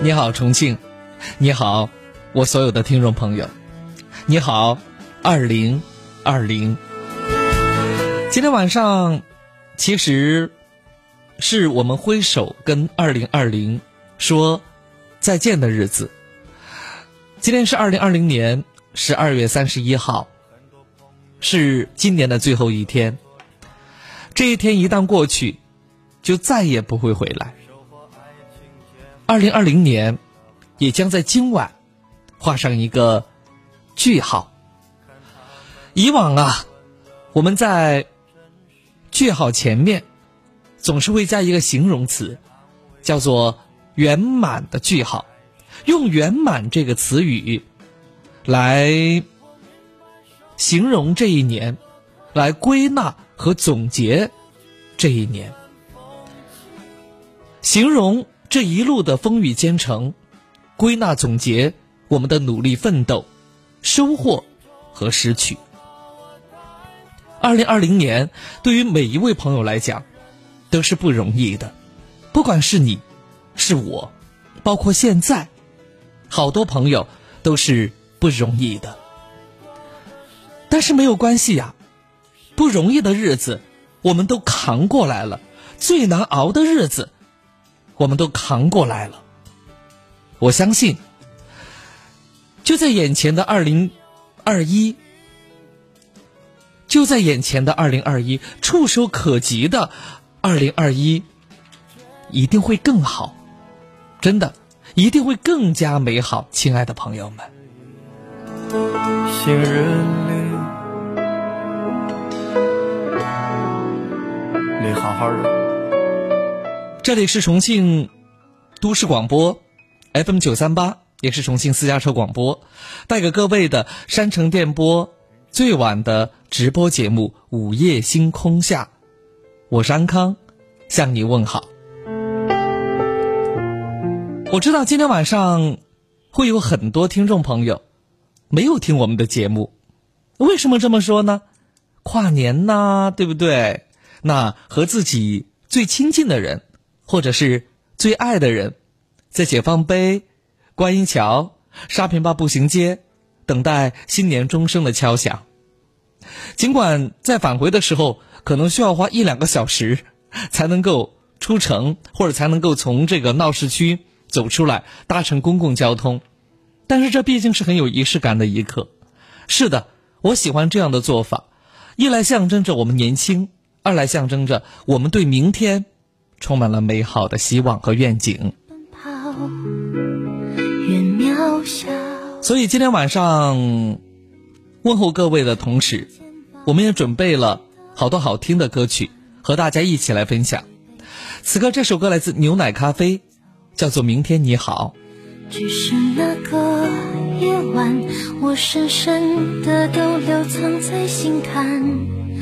你好，重庆，你好，我所有的听众朋友，你好，二零二零。今天晚上，其实是我们挥手跟二零二零说再见的日子。今天是二零二零年十二月三十一号，是今年的最后一天。这一天一旦过去，就再也不会回来。二零二零年，也将在今晚画上一个句号。以往啊，我们在句号前面总是会加一个形容词，叫做“圆满”的句号，用“圆满”这个词语来形容这一年，来归纳和总结这一年，形容。这一路的风雨兼程，归纳总结我们的努力奋斗、收获和失去。二零二零年对于每一位朋友来讲，都是不容易的。不管是你，是我，包括现在，好多朋友都是不容易的。但是没有关系呀，不容易的日子我们都扛过来了，最难熬的日子。我们都扛过来了，我相信，就在眼前的二零二一，就在眼前的二零二一，触手可及的二零二一，一定会更好，真的，一定会更加美好，亲爱的朋友们。行人你好好的。这里是重庆都市广播，FM 九三八，也是重庆私家车广播，带给各位的山城电波最晚的直播节目《午夜星空下》，我是安康，向你问好。我知道今天晚上会有很多听众朋友没有听我们的节目，为什么这么说呢？跨年呐，对不对？那和自己最亲近的人。或者是最爱的人，在解放碑、观音桥、沙坪坝步行街，等待新年钟声的敲响。尽管在返回的时候，可能需要花一两个小时才能够出城，或者才能够从这个闹市区走出来搭乘公共交通，但是这毕竟是很有仪式感的一刻。是的，我喜欢这样的做法，一来象征着我们年轻，二来象征着我们对明天。充满了美好的希望和愿景。所以今天晚上问候各位的同时，我们也准备了好多好听的歌曲和大家一起来分享。此刻这首歌来自牛奶咖啡，叫做《明天你好》。只是那个夜晚，我深深的都留藏在心坎。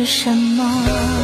是什么。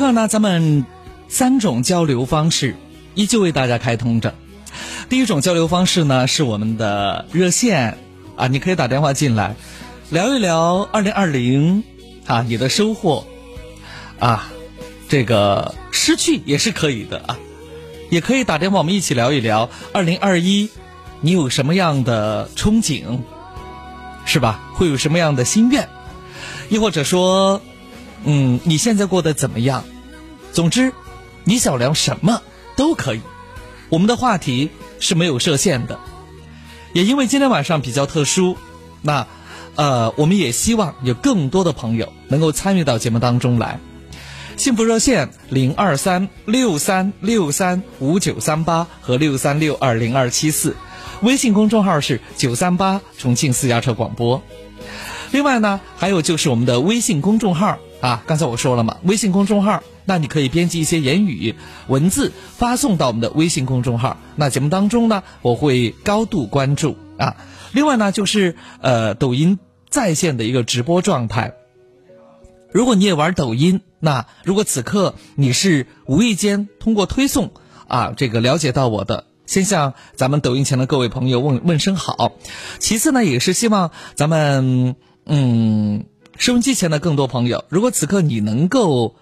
此刻呢，咱们三种交流方式依旧为大家开通着。第一种交流方式呢，是我们的热线啊，你可以打电话进来，聊一聊二零二零啊，你的收获啊，这个失去也是可以的啊，也可以打电话，我们一起聊一聊二零二一，你有什么样的憧憬，是吧？会有什么样的心愿？亦或者说，嗯，你现在过得怎么样？总之，你想聊什么都可以。我们的话题是没有设限的，也因为今天晚上比较特殊，那呃，我们也希望有更多的朋友能够参与到节目当中来。幸福热线零二三六三六三五九三八和六三六二零二七四，微信公众号是九三八重庆私家车广播。另外呢，还有就是我们的微信公众号啊，刚才我说了嘛，微信公众号，那你可以编辑一些言语文字发送到我们的微信公众号。那节目当中呢，我会高度关注啊。另外呢，就是呃，抖音在线的一个直播状态。如果你也玩抖音，那如果此刻你是无意间通过推送啊，这个了解到我的。先向咱们抖音前的各位朋友问问声好，其次呢，也是希望咱们嗯收音机前的更多朋友，如果此刻你能够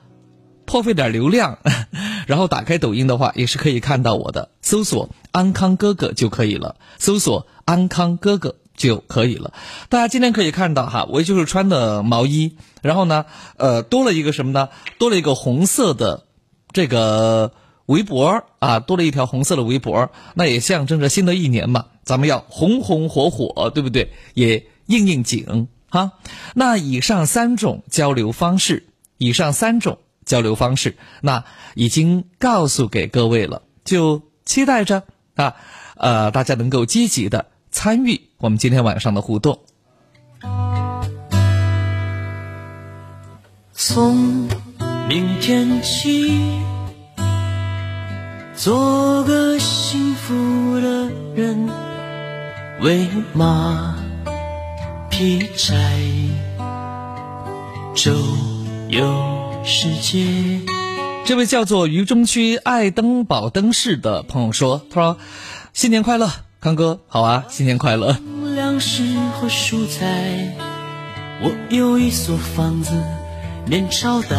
破费点流量，然后打开抖音的话，也是可以看到我的，搜索安康哥哥就可以了，搜索安康哥哥就可以了。大家今天可以看到哈，我就是穿的毛衣，然后呢，呃，多了一个什么呢？多了一个红色的这个。围脖啊，多了一条红色的围脖，那也象征着新的一年嘛，咱们要红红火火，对不对？也应应景哈。那以上三种交流方式，以上三种交流方式，那已经告诉给各位了，就期待着啊，呃，大家能够积极的参与我们今天晚上的互动。从明天起。做个幸福的人，为马劈柴，周游世界。这位叫做渝中区爱登堡灯饰的朋友说：“他说，新年快乐，康哥，好啊，新年快乐。”粮食和蔬菜，我有一所房子，面朝大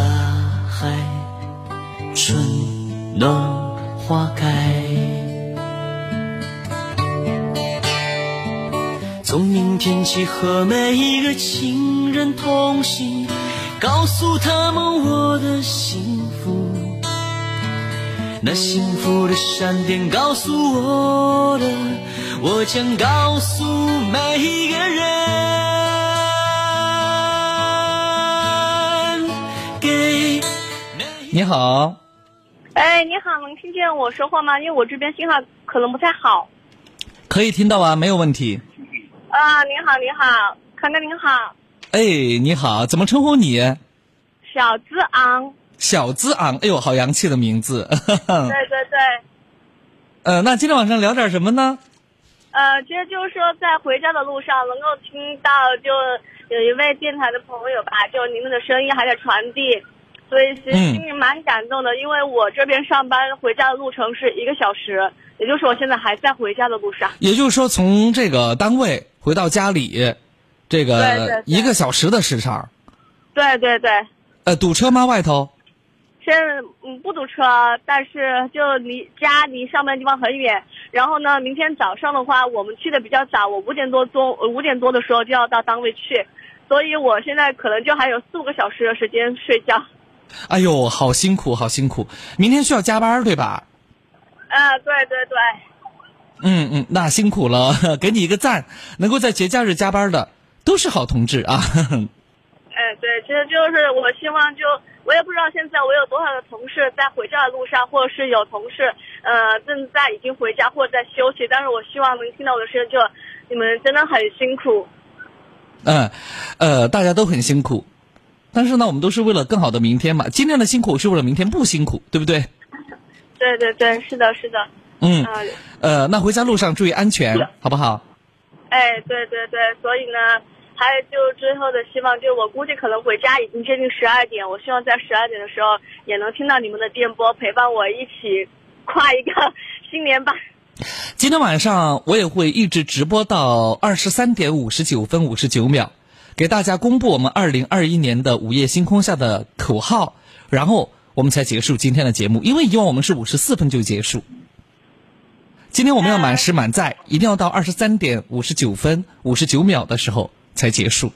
海，春暖。花开。从明天起和每一个亲人同行，告诉他们我的幸福。那幸福的闪电告诉我的，我将告诉每一个人。给你好。哎，你好，能听见我说话吗？因为我这边信号可能不太好。可以听到啊，没有问题。啊，您好，您好，康哥您好。哎，你好，怎么称呼你？小资昂。小资昂，哎呦，好洋气的名字。对对对。呃，那今天晚上聊点什么呢？呃，其实就是说，在回家的路上，能够听到，就有一位电台的朋友吧，就您们的声音还在传递。所以其实心里蛮感动的，因为我这边上班回家的路程是一个小时，也就是我现在还在回家的路上。也就是说，从这个单位回到家里，这个一个小时的时长。对对对。呃，堵车吗？外头？现在嗯不堵车，但是就离家离上班地方很远。然后呢，明天早上的话，我们去的比较早，我五点多钟五点多的时候就要到单位去，所以我现在可能就还有四五个小时的时间睡觉。哎呦，好辛苦，好辛苦！明天需要加班，对吧？啊，对对对。嗯嗯，那辛苦了，给你一个赞。能够在节假日加班的，都是好同志啊。哎，对，其实就是我希望，就我也不知道现在我有多少的同事在回家的路上，或者是有同事呃正在已经回家或者在休息，但是我希望能听到我的声音，就你们真的很辛苦。嗯，呃，大家都很辛苦。但是呢，我们都是为了更好的明天嘛。今天的辛苦是为了明天不辛苦，对不对？对对对，是的，是的。嗯。呃，那回家路上注意安全，好不好？哎，对对对，所以呢，还有就最后的希望，就我估计可能回家已经接近十二点，我希望在十二点的时候也能听到你们的电波，陪伴我一起跨一个 新年吧。今天晚上我也会一直直播到二十三点五十九分五十九秒，给大家公布我们二零二一年的午夜星空下的口号，然后我们才结束今天的节目。因为以往我们是五十四分就结束，今天我们要满时满载，一定要到二十三点五十九分五十九秒的时候才结束。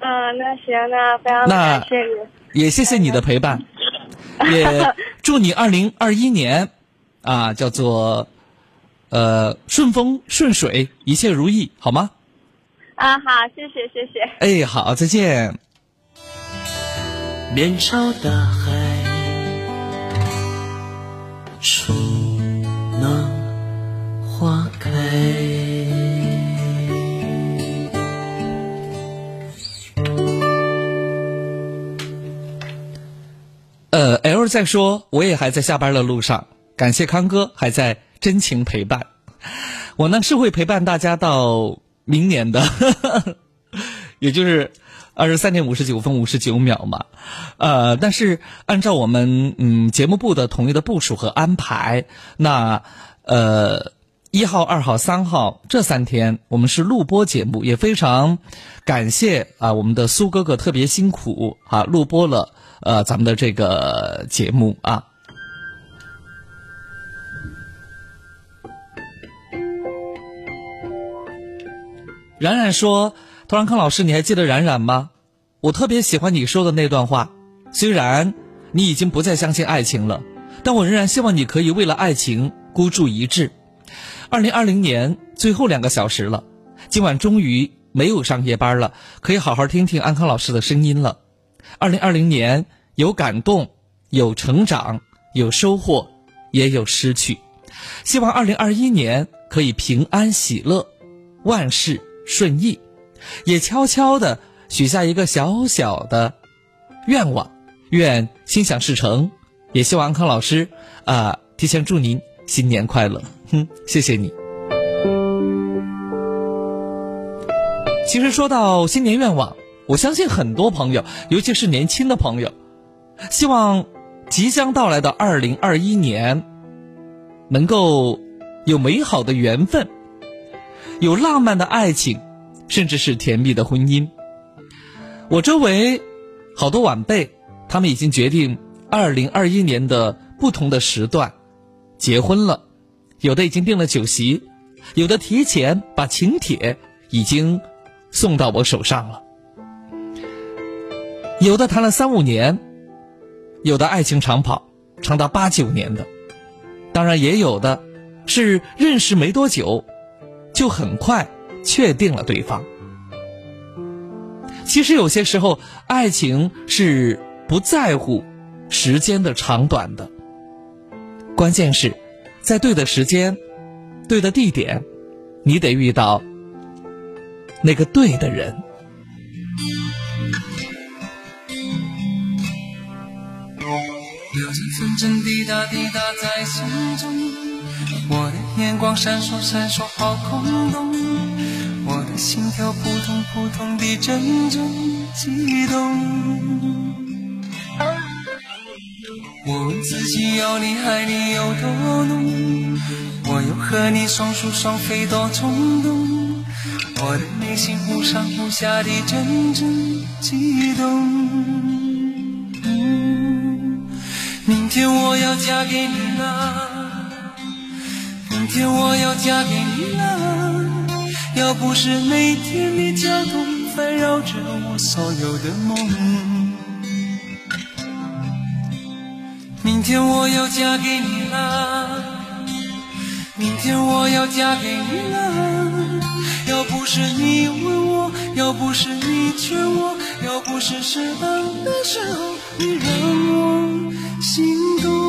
嗯，那行，那非常感谢你，也谢谢你的陪伴，也祝你二零二一年。啊，叫做，呃，顺风顺水，一切如意，好吗？啊，好，谢谢，谢谢。哎，好，再见。面朝大海，春暖花开。呃，L 在说，我也还在下班的路上。感谢康哥还在真情陪伴，我呢是会陪伴大家到明年的，也就是二十三点五十九分五十九秒嘛，呃，但是按照我们嗯节目部的统一的部署和安排，那呃一号、二号、三号这三天我们是录播节目，也非常感谢啊我们的苏哥哥特别辛苦啊录播了呃咱们的这个节目啊。冉冉说：“陶然康老师，你还记得冉冉吗？我特别喜欢你说的那段话。虽然你已经不再相信爱情了，但我仍然希望你可以为了爱情孤注一掷。二零二零年最后两个小时了，今晚终于没有上夜班了，可以好好听听安康老师的声音了。二零二零年有感动，有成长，有收获，也有失去。希望二零二一年可以平安喜乐，万事。”顺意，也悄悄的许下一个小小的愿望，愿心想事成。也希望安康老师啊，提前祝您新年快乐。哼，谢谢你。其实说到新年愿望，我相信很多朋友，尤其是年轻的朋友，希望即将到来的二零二一年能够有美好的缘分。有浪漫的爱情，甚至是甜蜜的婚姻。我周围好多晚辈，他们已经决定二零二一年的不同的时段结婚了，有的已经订了酒席，有的提前把请帖已经送到我手上了，有的谈了三五年，有的爱情长跑长达八九年的，当然也有的是认识没多久。就很快确定了对方。其实有些时候，爱情是不在乎时间的长短的，关键是，在对的时间、对的地点，你得遇到那个对的人。有几分真滴答滴答在心中。我的眼光闪烁闪烁，好空洞。我的心跳扑通扑通地阵阵悸动。我问自己要你爱你有多浓，我又和你双宿双飞多冲动。我的内心忽上忽下的阵阵悸动。明天我要嫁给你了。明天我要嫁给你了，要不是每天的交通烦扰着我所有的梦。明天我要嫁给你了，明天我要嫁给你了，是你问我，要不是你劝我，要不是适当的时候你让我心动。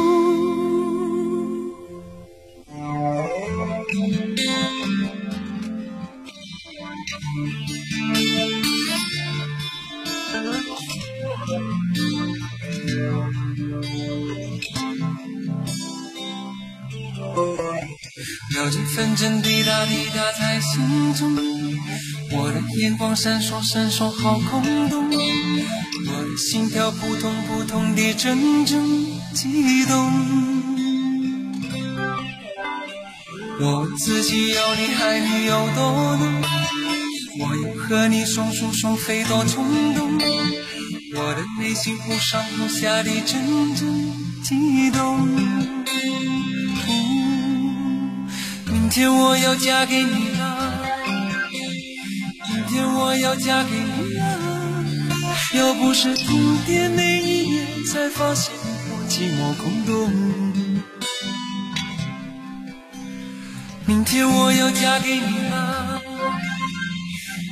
光闪烁闪烁，好空洞。我的心跳扑通扑通地阵阵悸动。我自己要你爱你有多浓，我要和你双宿双飞多冲动。我的内心忽上忽下地阵阵悸动。明天我要嫁给你，天我要嫁给你了。要不是停电那一夜，才发现我寂寞空洞。明天我要嫁给你了，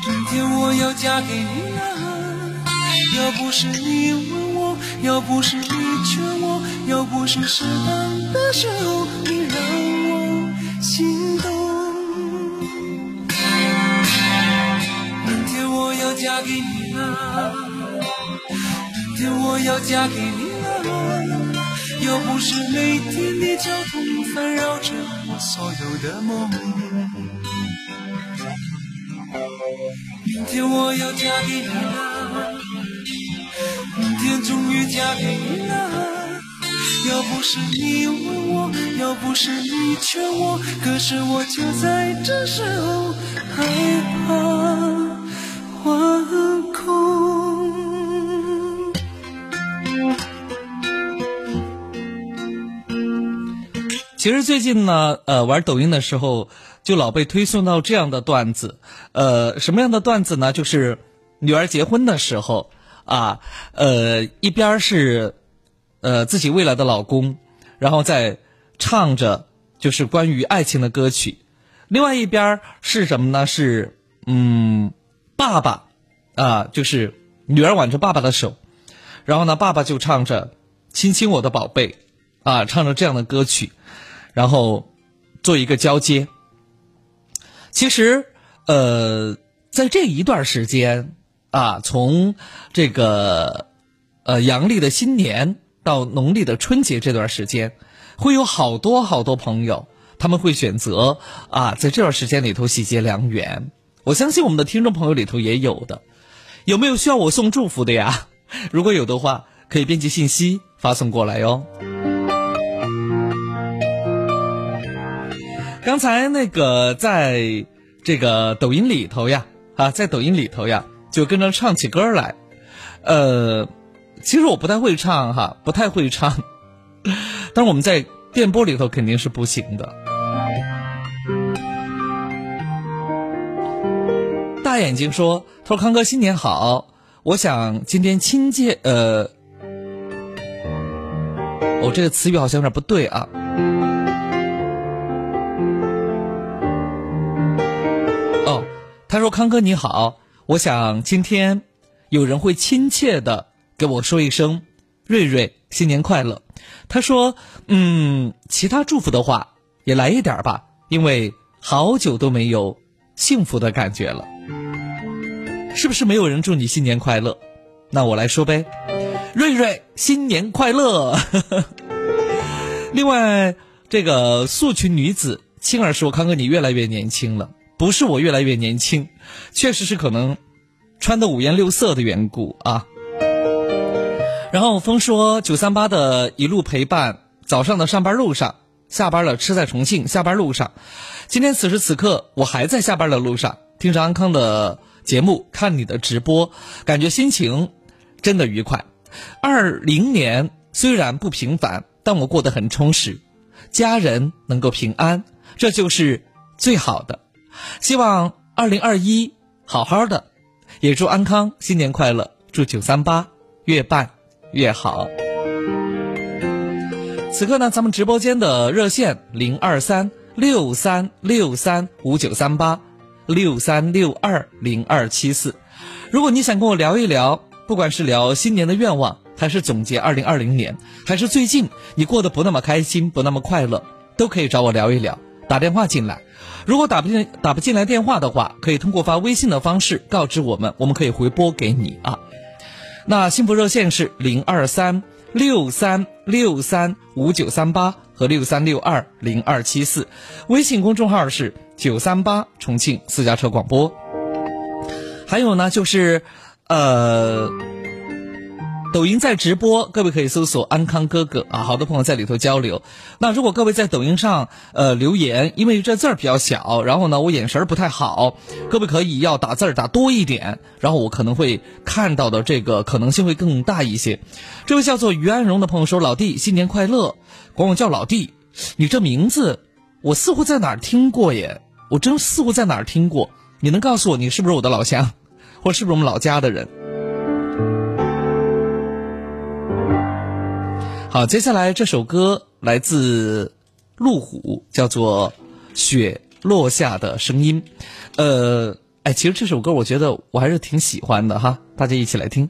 明天我要嫁给你了。要不是你问我，要不是你劝我，要不是适当的时候你让我心动。嫁给你了，明天我要嫁给你了。要不是每天的交通烦扰着我所有的梦，明天我要嫁给你了，明天终于嫁给你了。要不是你问我，要不是你劝我，可是我就在这时候害怕。空。其实最近呢，呃，玩抖音的时候就老被推送到这样的段子，呃，什么样的段子呢？就是女儿结婚的时候啊，呃，一边是呃自己未来的老公，然后在唱着就是关于爱情的歌曲，另外一边是什么呢？是嗯。爸爸，啊，就是女儿挽着爸爸的手，然后呢，爸爸就唱着“亲亲我的宝贝”，啊，唱着这样的歌曲，然后做一个交接。其实，呃，在这一段时间啊，从这个呃阳历的新年到农历的春节这段时间，会有好多好多朋友，他们会选择啊，在这段时间里头喜结良缘。我相信我们的听众朋友里头也有的，有没有需要我送祝福的呀？如果有的话，可以编辑信息发送过来哟。刚才那个在这个抖音里头呀，啊，在抖音里头呀，就跟着唱起歌来。呃，其实我不太会唱哈，不太会唱，但是我们在电波里头肯定是不行的。大眼睛说：“他说康哥新年好，我想今天亲切呃，哦这个词语好像有点不对啊。哦，他说康哥你好，我想今天有人会亲切的给我说一声瑞瑞新年快乐。他说嗯，其他祝福的话也来一点吧，因为好久都没有幸福的感觉了。”是不是没有人祝你新年快乐？那我来说呗，瑞瑞新年快乐。另外，这个素裙女子青儿说：“康哥，你越来越年轻了。”不是我越来越年轻，确实是可能穿的五颜六色的缘故啊。然后风说：“九三八的一路陪伴，早上的上班路上，下班了吃在重庆，下班路上，今天此时此刻我还在下班的路上，听着安康的。”节目看你的直播，感觉心情真的愉快。二零年虽然不平凡，但我过得很充实，家人能够平安，这就是最好的。希望二零二一好好的，也祝安康新年快乐，祝九三八越办越好。此刻呢，咱们直播间的热线零二三六三六三五九三八。六三六二零二七四，如果你想跟我聊一聊，不管是聊新年的愿望，还是总结二零二零年，还是最近你过得不那么开心、不那么快乐，都可以找我聊一聊。打电话进来，如果打不进打不进来电话的话，可以通过发微信的方式告知我们，我们可以回拨给你啊。那幸福热线是零二三六三六三五九三八和六三六二零二七四，微信公众号是。九三八重庆私家车广播。还有呢，就是呃。抖音在直播，各位可以搜索“安康哥哥”啊，好多朋友在里头交流。那如果各位在抖音上呃留言，因为这字儿比较小，然后呢我眼神不太好，各位可以要打字儿打多一点，然后我可能会看到的这个可能性会更大一些。这位叫做于安荣的朋友说：“老弟，新年快乐！管我叫老弟，你这名字我似乎在哪儿听过耶，我真似乎在哪儿听过。你能告诉我你是不是我的老乡，或是不是我们老家的人？”好，接下来这首歌来自路虎，叫做《雪落下的声音》。呃，哎，其实这首歌我觉得我还是挺喜欢的哈，大家一起来听。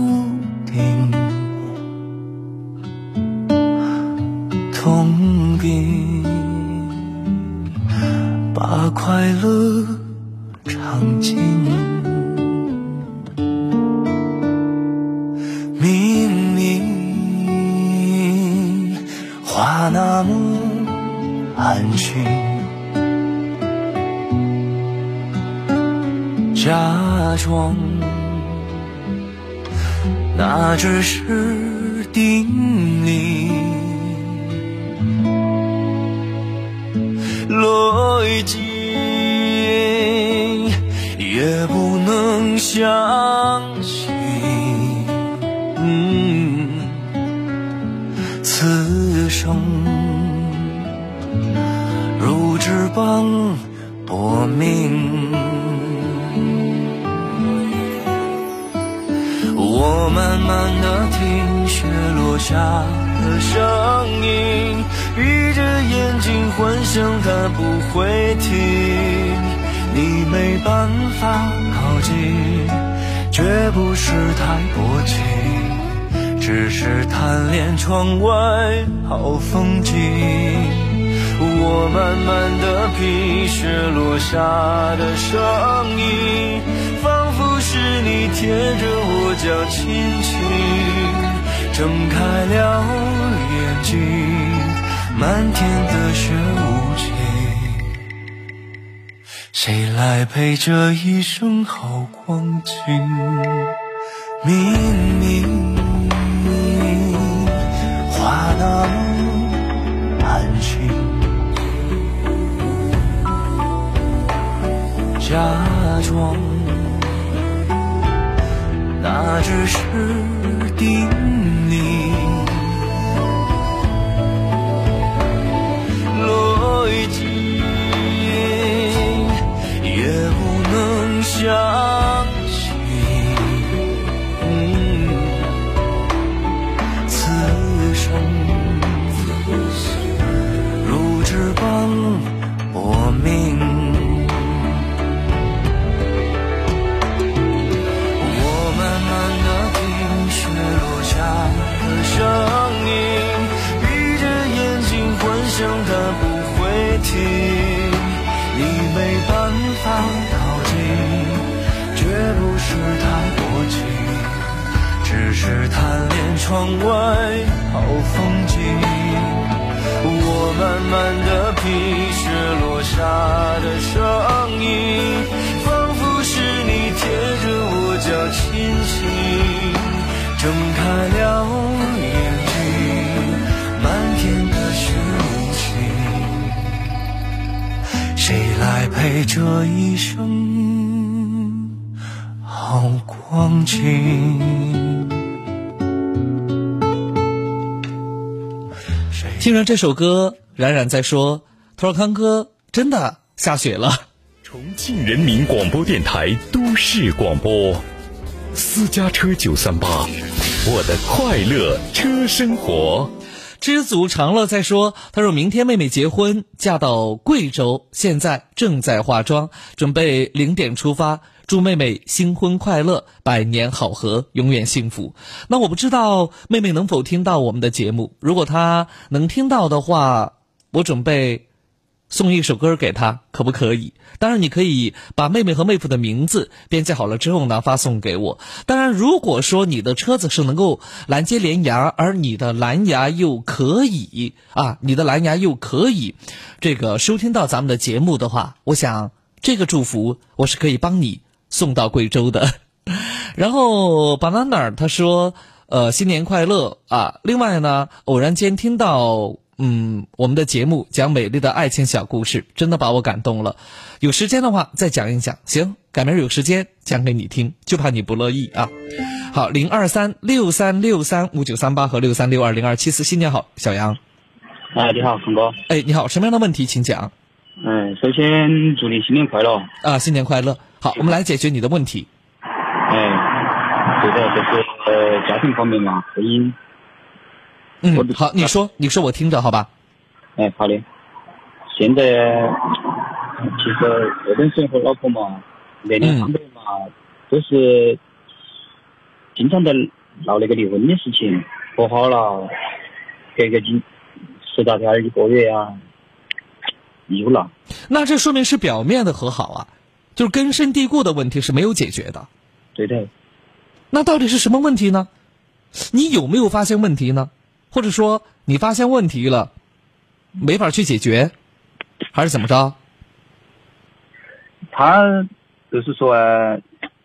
陪这一生好光景？明明话那么安心。假装，那只是着这首歌，冉冉在说：“他说康哥真的下雪了。”重庆人民广播电台都市广播，私家车九三八，我的快乐车生活。知足常乐在说，他说明天妹妹结婚，嫁到贵州，现在正在化妆，准备零点出发。祝妹妹新婚快乐，百年好合，永远幸福。那我不知道妹妹能否听到我们的节目，如果她能听到的话，我准备。送一首歌给她，可不可以？当然，你可以把妹妹和妹夫的名字编辑好了之后呢，发送给我。当然，如果说你的车子是能够拦截连牙，而你的蓝牙又可以啊，你的蓝牙又可以，这个收听到咱们的节目的话，我想这个祝福我是可以帮你送到贵州的。然后，banana 他说，呃，新年快乐啊！另外呢，偶然间听到。嗯，我们的节目讲美丽的爱情小故事，真的把我感动了。有时间的话再讲一讲，行，改明儿有时间讲给你听，就怕你不乐意啊。好，零二三六三六三五九三八和六三六二零二七四，新年好，小杨。哎，你好，峰哥。哎，你好，什么样的问题，请讲。嗯，首先祝你新年快乐。啊，新年快乐。好，我们来解决你的问题。哎，对的，就是呃，家庭方面嘛，婚姻。嗯，好，你说，你说，我听着，好吧？哎，好的。现在其实这种生活，老婆嘛，年龄方面嘛，都是经常在闹那个离婚的事情，和好了，隔个几十大天一个月啊，有了。那这说明是表面的和好啊，就是根深蒂固的问题是没有解决的。对对。那到底是什么问题呢？你有没有发现问题呢？或者说你发现问题了，没法去解决，还是怎么着？他就是说，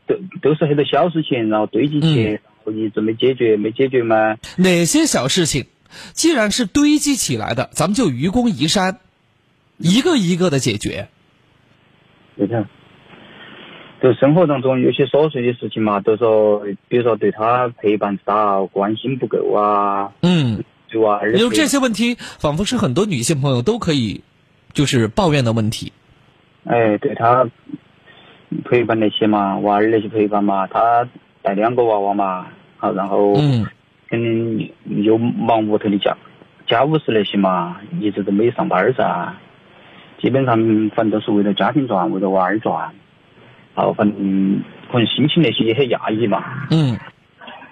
都都是很多小事情，然后堆积起，然后一直没解决，没解决嘛。哪些小事情，既然是堆积起来的，咱们就愚公移山，一个一个的解决。对的。就生活当中有些琐碎的事情嘛，都说，比如说对他陪伴少、关心不够啊，嗯，就啊，有这些问题，仿佛是很多女性朋友都可以，就是抱怨的问题。哎，对他陪伴那些嘛，娃儿那些陪伴嘛，他带两个娃娃嘛，好，然后嗯，肯定又忙屋头的家家务事那些嘛，一直都没上班噻，基本上反正都是为了家庭转，为了娃儿转。好，反正可能心情那些也很压抑嘛。嗯。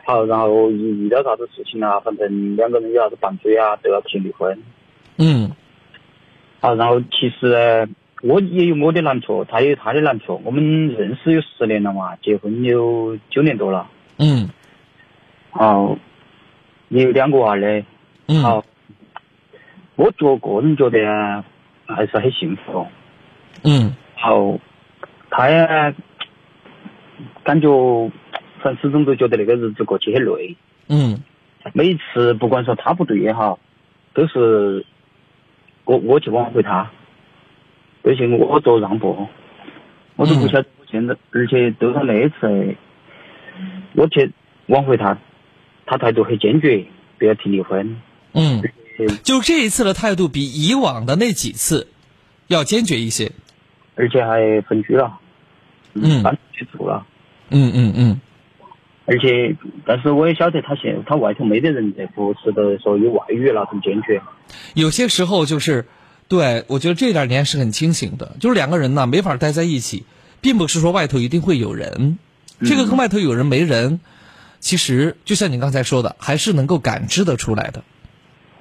好，然后一遇到啥子事情啊，反正两个人有啥子拌嘴啊，都要提离婚。嗯。好，然后其实我也有我的难处，他也有他的难处。我们认识有十年了嘛，结婚有九年多了。嗯。好，也有两个娃的。嗯。好，我觉个人觉得还是很幸福。嗯。好。他呀，感觉，反正始终都觉得那个日子过起很累。嗯。每一次不管说他不对也好，都是我我去挽回他，都是我做让步，我都不晓得现在，而且都是那一次，我去挽回他，他态度很坚决，不要提离婚。嗯。就这一次的态度比以往的那几次要坚决一些，而且还分居了。嗯，搬去住了。嗯嗯嗯。而且，但是我也晓得他现他外头没得人的，不是的说有外遇那种坚决。有些时候就是，对我觉得这点你还是很清醒的，就是两个人呢没法待在一起，并不是说外头一定会有人，这个跟外头有人没人，其实就像你刚才说的，还是能够感知得出来的。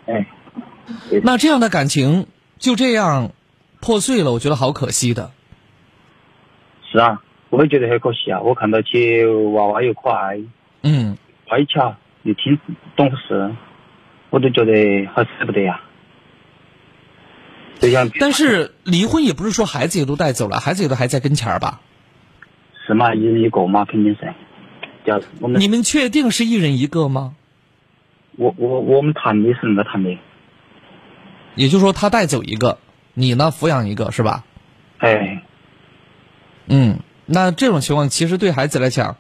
哎。那这样的感情就这样破碎了，我觉得好可惜的。是啊，我也觉得很可惜啊！我看到起娃娃又可爱，嗯，乖巧又听懂事，我都觉得好舍不得呀。但是离婚也不是说孩子也都带走了，孩子也都还在跟前儿吧？是嘛，一人一个嘛，肯定是。叫我们你们确定是一人一个吗？我我我们谈的是那个谈的。也就是说，他带走一个，你呢抚养一个，是吧？哎。嗯，那这种情况其实对孩子来讲，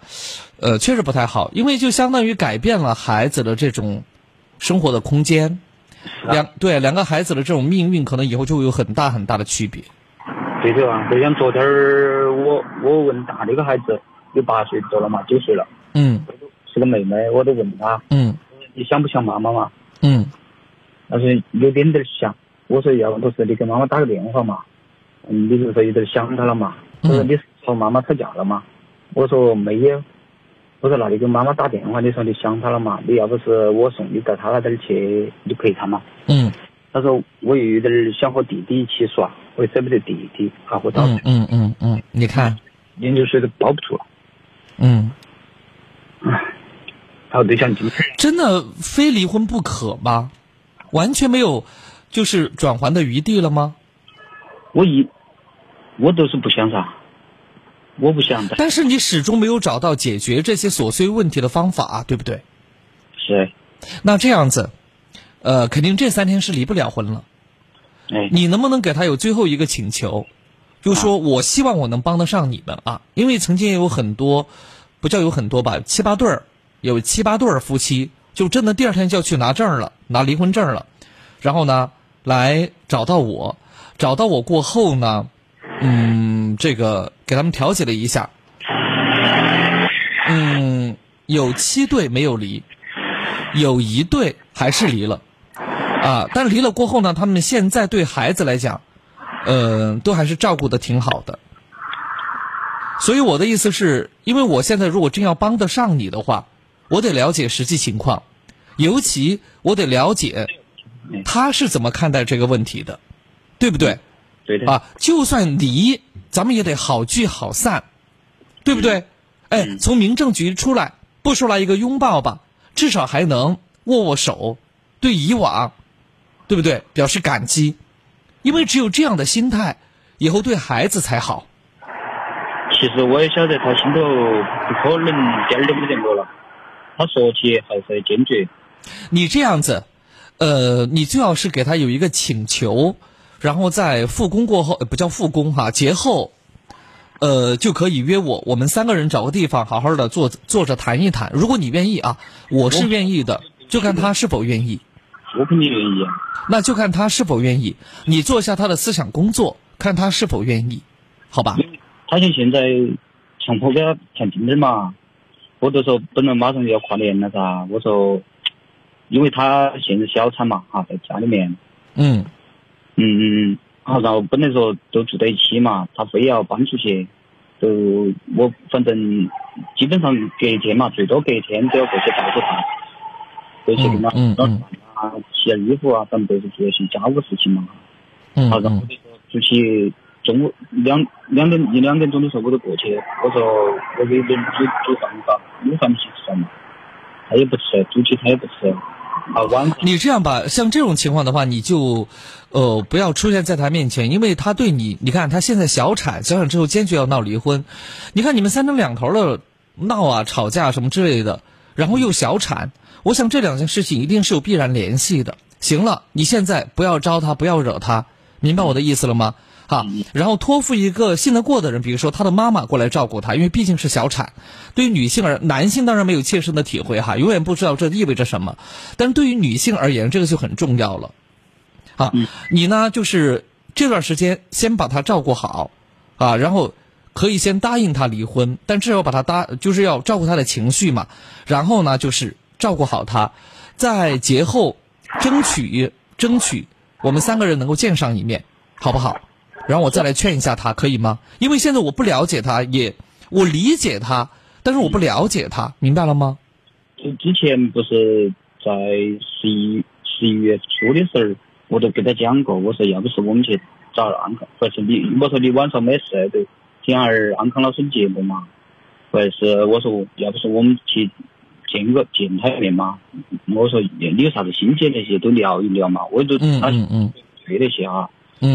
呃，确实不太好，因为就相当于改变了孩子的这种生活的空间，两对两个孩子的这种命运，可能以后就会有很大很大的区别。对的啊，就像昨天儿我我问大的一个孩子有八岁多了嘛，九岁了，嗯，是个妹妹，我都问她，嗯，你想不想妈妈嘛？嗯，但是有点点想。我说要不是你给妈妈打个电话嘛，嗯，你是说有点想她了嘛？我说你是和妈妈吵架了吗？我说没有。我说那你给妈妈打电话，你说你想她了嘛？你要不是我送你到她那点儿去，你陪她嘛？嗯。他说我又有点想和弟弟一起耍，我舍不得弟弟，怕和他。嗯嗯嗯嗯，你看，研究水都包不住了。嗯。唉，找对象。真的非离婚不可吗？完全没有，就是转圜的余地了吗？我一，我都是不想噻，我不想的。但是你始终没有找到解决这些琐碎问题的方法，对不对？是。那这样子。呃，肯定这三天是离不了婚了。哎，你能不能给他有最后一个请求？就说我希望我能帮得上你们啊，因为曾经也有很多，不叫有很多吧，七八对儿，有七八对儿夫妻，就真的第二天就要去拿证了，拿离婚证了，然后呢，来找到我，找到我过后呢，嗯，这个给他们调解了一下，嗯，有七对没有离，有一对还是离了。啊，但离了过后呢，他们现在对孩子来讲，呃，都还是照顾的挺好的。所以我的意思是，因为我现在如果真要帮得上你的话，我得了解实际情况，尤其我得了解他是怎么看待这个问题的，对不对？对的。啊，就算离，咱们也得好聚好散，对不对？哎，从民政局出来，不说来一个拥抱吧，至少还能握握手，对以往。对不对？表示感激，因为只有这样的心态，以后对孩子才好。其实我也晓得他心头不可能点儿都没得我了，他说起还是坚决。你这样子，呃，你最好是给他有一个请求，然后在复工过后，不叫复工哈，节后，呃，就可以约我，我们三个人找个地方好好的坐坐着谈一谈。如果你愿意啊，我是愿意的，就看他是否愿意。我肯定愿意啊。那就看他是否愿意，你做一下他的思想工作，看他是否愿意，好吧？他像现在强迫给他填订单嘛，我就说本来马上就要跨年了噻，我说，因为他现在小产嘛，哈，在家里面，嗯，嗯嗯，好，然后本来说都住在一起嘛，他非要搬出去，就我反正基本上隔一天嘛，最多隔一天都要过去照顾他，过去给他嗯嗯。啊，洗下衣服啊，反正都是做一些家务事情嘛。嗯。好，然后就说出去，中午两两点一两点钟的时候我都过去，我说我给你煮煮饭吧，午饭一起吃嘛。他也不吃，煮起他也不吃。啊，晚上。你这样吧，像这种情况的话，你就呃不要出现在他面前，因为他对你，你看他现在小产，小产之后坚决要闹离婚。你看你们三天两头的闹啊、吵架什么之类的，然后又小产。我想这两件事情一定是有必然联系的。行了，你现在不要招他，不要惹他，明白我的意思了吗？哈，然后托付一个信得过的人，比如说他的妈妈过来照顾他，因为毕竟是小产。对于女性而男性当然没有切身的体会哈，永远不知道这意味着什么。但是对于女性而言，这个就很重要了。啊，你呢就是这段时间先把他照顾好，啊，然后可以先答应他离婚，但至少把他搭就是要照顾他的情绪嘛。然后呢就是。照顾好他，在节后争取争取我们三个人能够见上一面，好不好？然后我再来劝一下他，可以吗？因为现在我不了解他，也我理解他，但是我不了解他，明白了吗？之之前不是在十一十一月初的时候，我都跟他讲过，我说要不是我们去找安康，或是你我说你晚上没事都听下儿安康老师的节目嘛，或者是我说要不是我们去。见个见他一面嘛，我说你有啥子心结那些都聊一聊嘛，我都他对那些哈，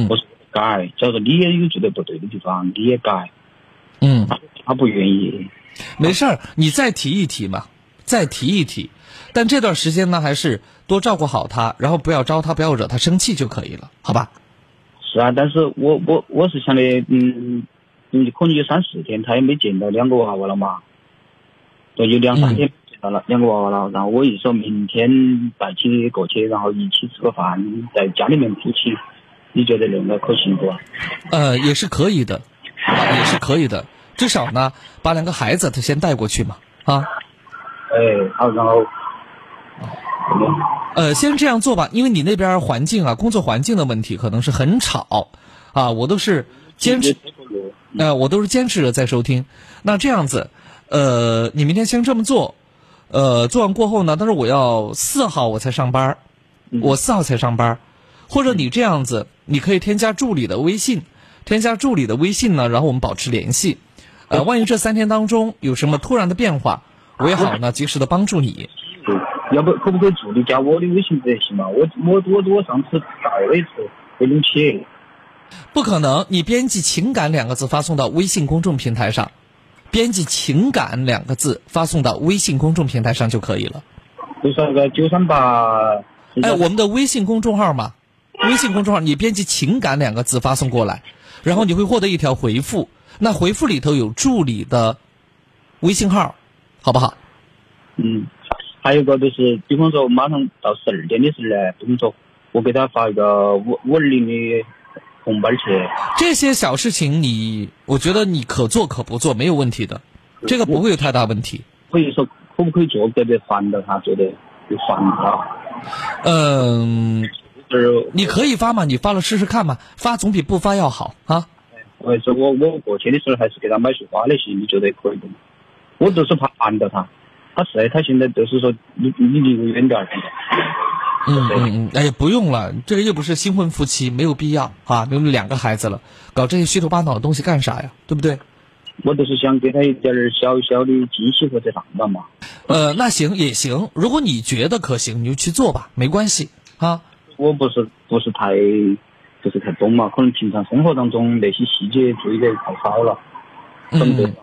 我说改，假如你也有觉得不对的地方，你也改，嗯，他不愿意，没事儿，你再提一提嘛，再提一提，但这段时间呢，还是多照顾好他，然后不要招他，不要惹他生气就可以了，好吧？是啊，但是我我我是想的，嗯，可能有三四天他也没见到两个娃娃了嘛，都有两三天见。到了两个娃娃了，然后我一说明天带起过去，然后一起吃个饭，在家里面夫妻，你觉得那个可行不？呃，也是可以的，也是可以的。至少呢，把两个孩子他先带过去嘛，啊。哎，好，然后呃，先这样做吧，因为你那边环境啊，工作环境的问题可能是很吵，啊，我都是坚持，呃，我都是坚持着在收听。那这样子，呃，你明天先这么做，呃，做完过后呢，但是我要四号我才上班，我四号才上班，或者你这样子，你可以添加助理的微信，添加助理的微信呢，然后我们保持联系，呃，万一这三天当中有什么突然的变化，我也好呢及时的帮助你。要不可不可以助理加我的微信不行嘛？我我我我上次到了一次被弄起。不可能，你编辑“情感”两个字发送到微信公众平台上，编辑“情感”两个字发送到微信公众平台上就可以了。就是那个九三八。哎，我们的微信公众号嘛，微信公众号你编辑“情感”两个字发送过来，然后你会获得一条回复，那回复里头有助理的微信号，好不好？嗯。还有个就是，比方说马上到十二点的时候呢，比方说我给他发一个五五二零的红包去。这些小事情，你我觉得你可做可不做没有问题的，这个不会有太大问题。可以说可不可以做？别别烦到他，觉得就烦他。嗯，你可以发嘛，你发了试试看嘛，发总比不发要好啊。我说我我过去的时候还是给他买束花那些，你觉得可以的吗？我就是怕烦到他。他是他现在就是说你你离我远点儿。嗯嗯嗯，哎呀，不用了，这个又不是新婚夫妻，没有必要啊，有两个孩子了，搞这些虚头巴脑的东西干啥呀？对不对？我就是想给他一点儿小小的惊喜或者浪漫嘛。呃，那行也行，如果你觉得可行，你就去做吧，没关系啊。我不是不是太不是太懂嘛，可能平常生活当中那些细节注意的太少了。嗯。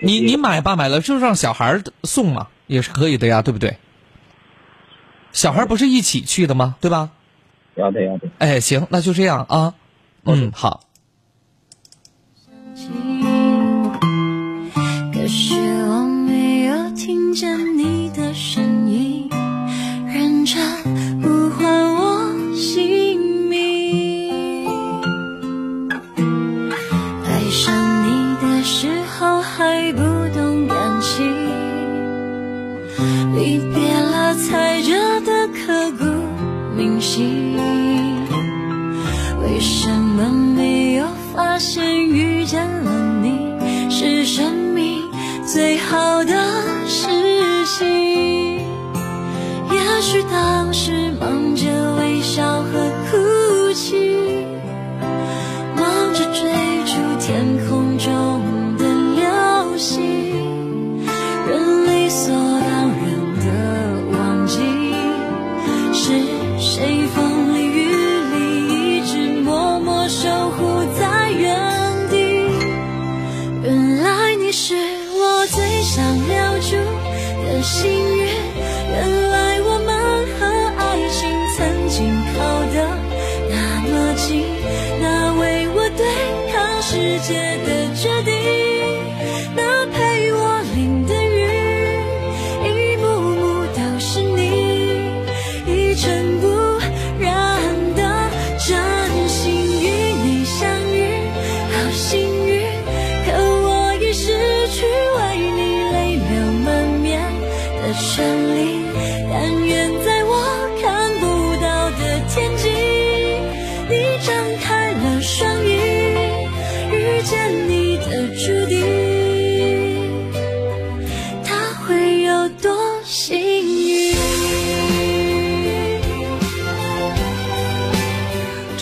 你你买吧，买了就让小孩送嘛，也是可以的呀，对不对？小孩不是一起去的吗？对吧？要得要得。哎，行，那就这样啊。嗯，好。可是我没有听见情。为什么没有发现遇见了你是生命最好的事情？也许当时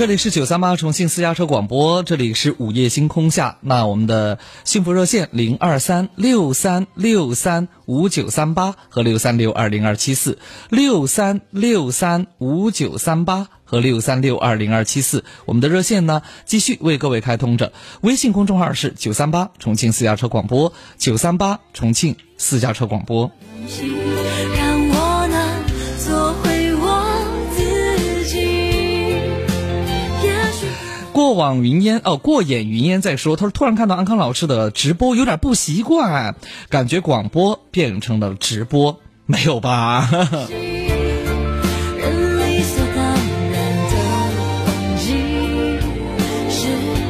这里是九三八重庆私家车广播，这里是午夜星空下。那我们的幸福热线零二三六三六三五九三八和六三六二零二七四，六三六三五九三八和六三六二零二七四。我们的热线呢，继续为各位开通着。微信公众号是九三八重庆私家车广播，九三八重庆私家车广播。过往云烟哦，过眼云烟再说。他说突然看到安康老师的直播，有点不习惯，感觉广播变成了直播，没有吧？人理所当然的是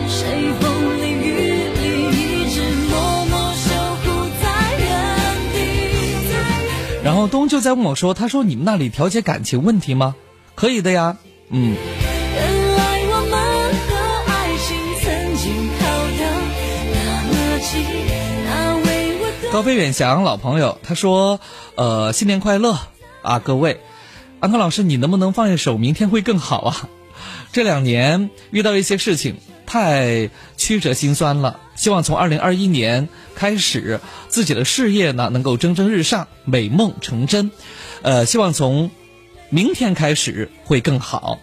谁风里雨里一直默默守护在原地。然后东就在问我说：“他说你们那里调解感情问题吗？可以的呀，嗯。”高飞远翔老朋友他说：“呃，新年快乐啊，各位，安康老师，你能不能放一首《明天会更好》啊？这两年遇到一些事情。”太曲折心酸了，希望从二零二一年开始，自己的事业呢能够蒸蒸日上，美梦成真，呃，希望从明天开始会更好。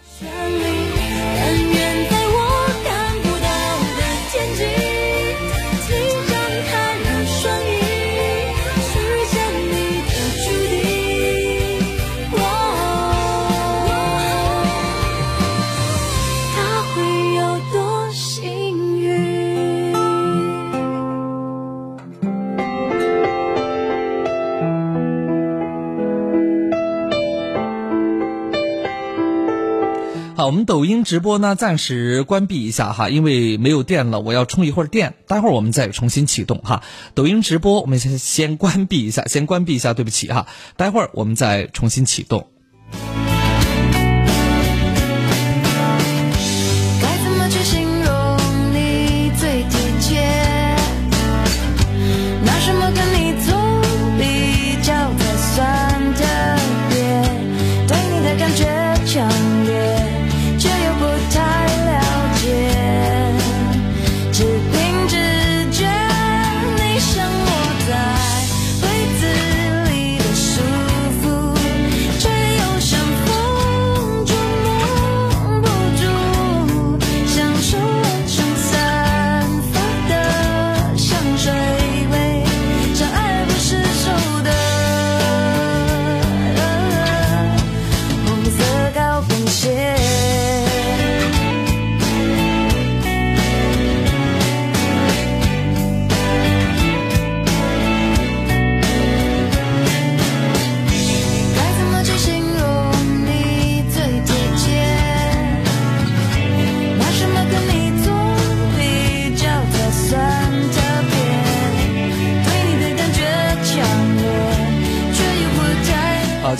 好，我们抖音直播呢暂时关闭一下哈，因为没有电了，我要充一会儿电，待会儿我们再重新启动哈。抖音直播我们先先关闭一下，先关闭一下，对不起哈，待会儿我们再重新启动。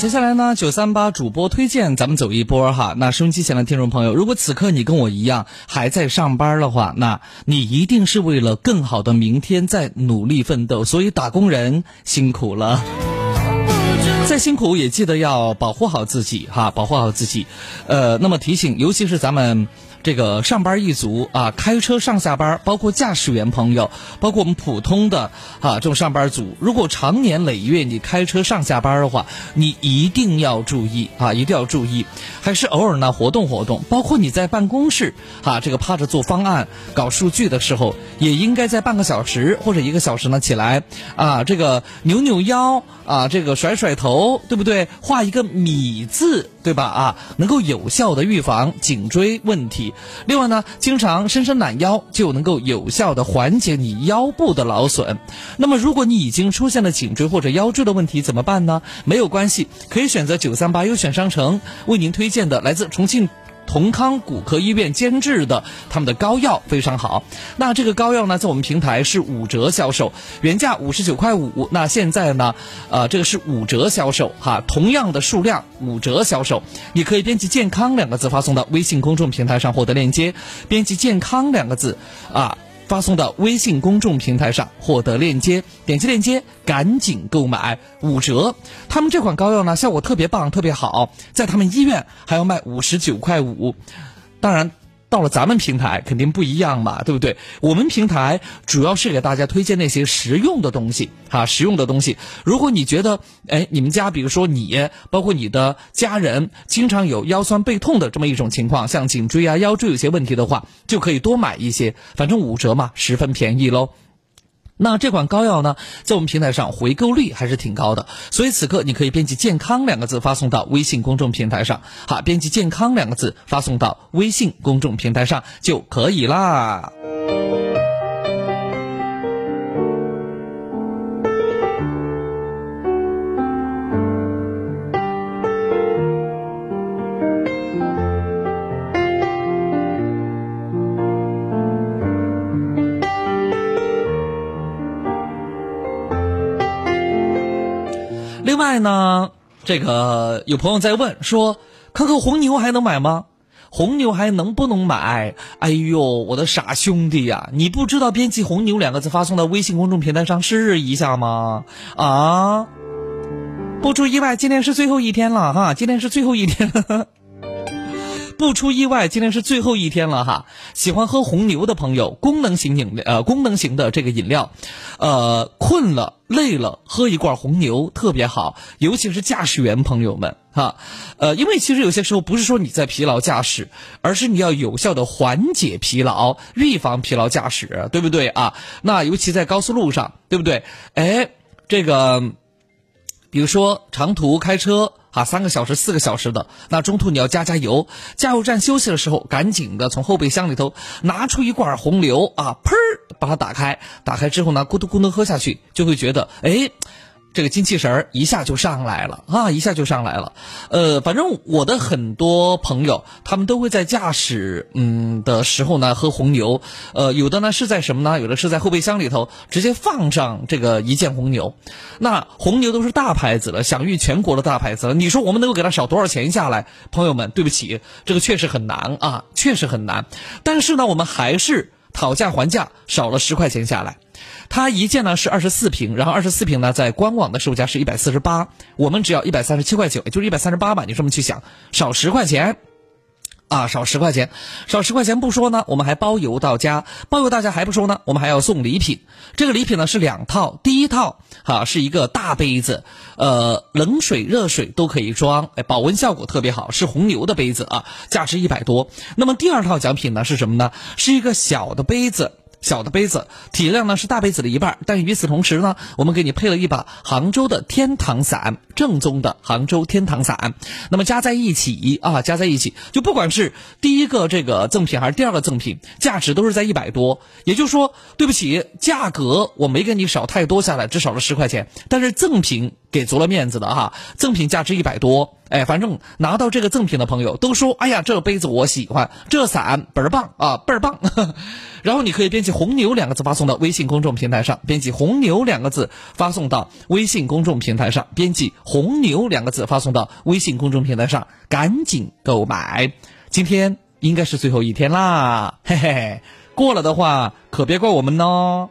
接下来呢，九三八主播推荐，咱们走一波哈。那收音机前的听众朋友，如果此刻你跟我一样还在上班的话，那你一定是为了更好的明天在努力奋斗，所以打工人辛苦了。再辛苦也记得要保护好自己哈，保护好自己。呃，那么提醒，尤其是咱们。这个上班一族啊，开车上下班，包括驾驶员朋友，包括我们普通的啊这种上班族，如果长年累月你开车上下班的话，你一定要注意啊，一定要注意，还是偶尔呢活动活动，包括你在办公室啊这个趴着做方案、搞数据的时候，也应该在半个小时或者一个小时呢起来啊这个扭扭腰啊这个甩甩头，对不对？画一个米字。对吧？啊，能够有效的预防颈椎问题。另外呢，经常伸伸懒腰，就能够有效的缓解你腰部的劳损。那么，如果你已经出现了颈椎或者腰椎的问题，怎么办呢？没有关系，可以选择九三八优选商城为您推荐的来自重庆。同康骨科医院监制的他们的膏药非常好，那这个膏药呢，在我们平台是五折销售，原价五十九块五，那现在呢，呃，这个是五折销售哈，同样的数量五折销售，你可以编辑“健康”两个字发送到微信公众平台上获得链接，编辑“健康”两个字啊。发送到微信公众平台上获得链接，点击链接赶紧购买五折。他们这款膏药呢，效果特别棒，特别好，在他们医院还要卖五十九块五。当然。到了咱们平台肯定不一样嘛，对不对？我们平台主要是给大家推荐那些实用的东西，哈，实用的东西。如果你觉得，哎，你们家比如说你，包括你的家人，经常有腰酸背痛的这么一种情况，像颈椎啊、腰椎有些问题的话，就可以多买一些，反正五折嘛，十分便宜喽。那这款膏药呢，在我们平台上回购率还是挺高的，所以此刻你可以编辑“健康”两个字发送到微信公众平台上，好，编辑“健康”两个字发送到微信公众平台上就可以啦。卖呢，这个有朋友在问说，看看红牛还能买吗？红牛还能不能买？哎呦，我的傻兄弟呀，你不知道编辑“红牛”两个字发送到微信公众平台上试一下吗？啊，不出意外，今天是最后一天了哈，今天是最后一天。不出意外，今天是最后一天了哈。喜欢喝红牛的朋友，功能型饮料，呃，功能型的这个饮料，呃，困了累了，喝一罐红牛特别好，尤其是驾驶员朋友们哈，呃，因为其实有些时候不是说你在疲劳驾驶，而是你要有效的缓解疲劳，预防疲劳驾驶，对不对啊？那尤其在高速路上，对不对？哎，这个，比如说长途开车。啊，三个小时、四个小时的，那中途你要加加油，加油站休息的时候，赶紧的从后备箱里头拿出一罐红牛啊，喷，把它打开，打开之后呢，咕嘟咕嘟喝下去，就会觉得，哎。这个精气神儿一下就上来了啊，一下就上来了。呃，反正我的很多朋友，他们都会在驾驶嗯的时候呢喝红牛。呃，有的呢是在什么呢？有的是在后备箱里头直接放上这个一件红牛。那红牛都是大牌子了，享誉全国的大牌子了。你说我们能够给他少多少钱下来？朋友们，对不起，这个确实很难啊，确实很难。但是呢，我们还是讨价还价，少了十块钱下来。它一件呢是二十四平，然后二十四平呢在官网的售价是一百四十八，我们只要一百三十七块九，也就是一百三十八吧。你这么去想，少十块钱，啊，少十块钱，少十块钱不说呢，我们还包邮到家，包邮到家还不说呢，我们还要送礼品。这个礼品呢是两套，第一套哈是一个大杯子，呃，冷水热水都可以装，保温效果特别好，是红牛的杯子啊，价值一百多。那么第二套奖品呢是什么呢？是一个小的杯子。小的杯子体量呢是大杯子的一半，但与此同时呢，我们给你配了一把杭州的天堂伞，正宗的杭州天堂伞。那么加在一起啊，加在一起，就不管是第一个这个赠品还是第二个赠品，价值都是在一百多。也就是说，对不起，价格我没给你少太多下来，只少了十块钱，但是赠品给足了面子的哈，赠品价值一百多。哎，反正拿到这个赠品的朋友都说：“哎呀，这杯子我喜欢，这伞倍儿棒啊，倍儿棒。”然后你可以编辑“红牛”两个字发送到微信公众平台上，编辑“红牛”两个字发送到微信公众平台上，编辑“红牛”两个字发送到微信公众平台上，赶紧购买。今天应该是最后一天啦，嘿嘿，过了的话可别怪我们哦。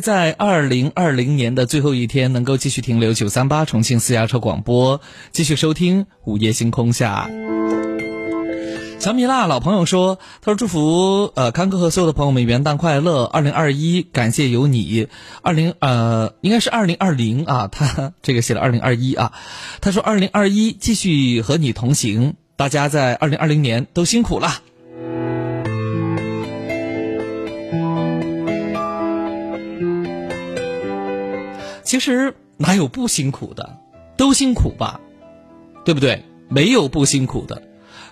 在二零二零年的最后一天能够继续停留九三八重庆私家车广播，继续收听午夜星空下。小米辣老朋友说：“他说祝福呃康哥和所有的朋友们元旦快乐，二零二一感谢有你，二零呃应该是二零二零啊，他这个写了二零二一啊，他说二零二一继续和你同行，大家在二零二零年都辛苦了。”其实哪有不辛苦的，都辛苦吧，对不对？没有不辛苦的，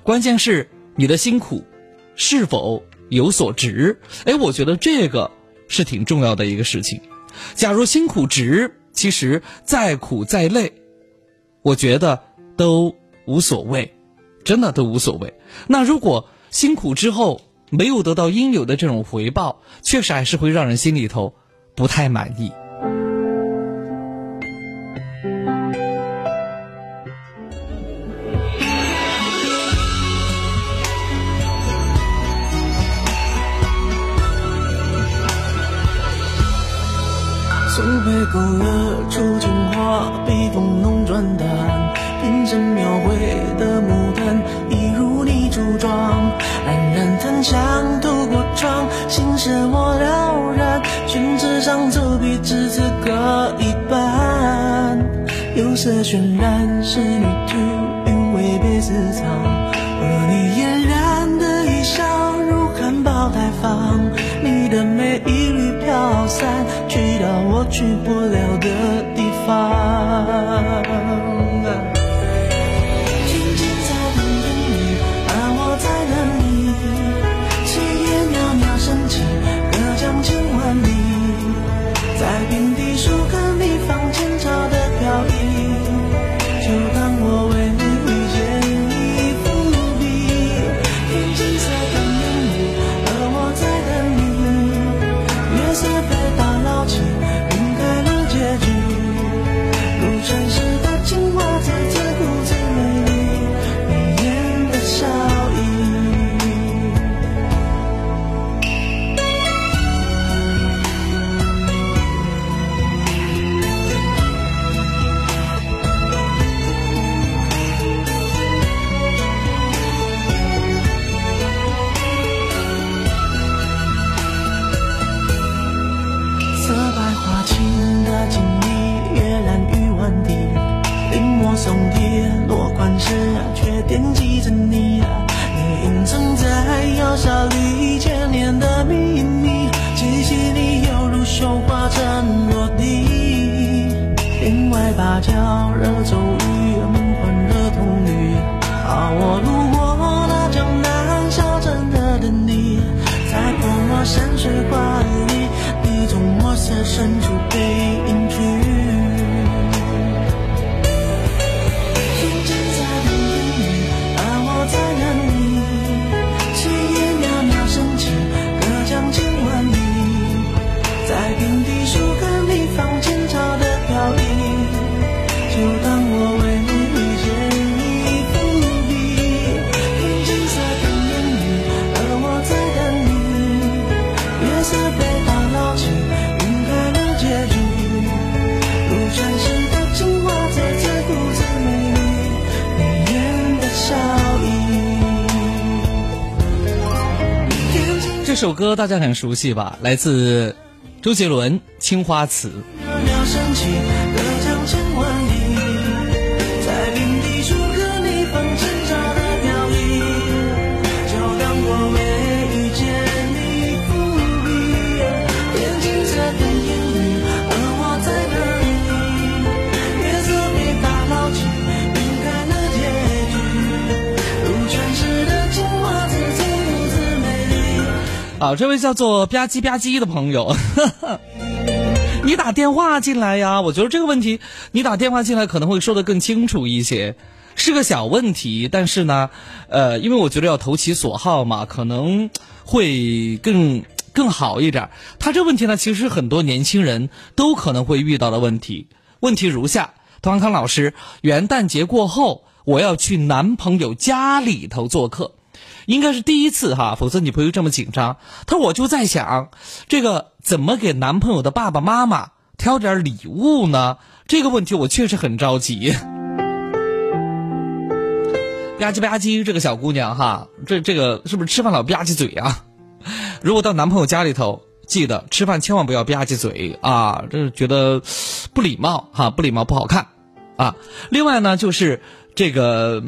关键是你的辛苦是否有所值。哎，我觉得这个是挺重要的一个事情。假如辛苦值，其实再苦再累，我觉得都无所谓，真的都无所谓。那如果辛苦之后没有得到应有的这种回报，确实还是会让人心里头不太满意。苏北狗惹出情花，笔锋浓转淡，变成描绘的牡丹，一如你初妆，冉冉檀香透过窗，心事我了然，宣纸上走笔至此搁一半，釉色渲染仕女图，韵味被私藏，和你嫣然的一笑如含苞待放，去到我去不了的地方。在这首歌大家很熟悉吧？来自周杰伦《青花瓷》。啊，这位叫做吧唧吧唧的朋友，你打电话进来呀？我觉得这个问题，你打电话进来可能会说的更清楚一些，是个小问题，但是呢，呃，因为我觉得要投其所好嘛，可能会更更好一点。他这问题呢，其实很多年轻人都可能会遇到的问题。问题如下：童安康老师，元旦节过后，我要去男朋友家里头做客。应该是第一次哈，否则你不会这么紧张。他说我就在想，这个怎么给男朋友的爸爸妈妈挑点礼物呢？这个问题我确实很着急。吧唧吧唧，这个小姑娘哈，这这个是不是吃饭老吧唧嘴啊？如果到男朋友家里头，记得吃饭千万不要吧唧嘴啊，这是觉得不礼貌哈，不礼貌不好看啊。另外呢，就是这个。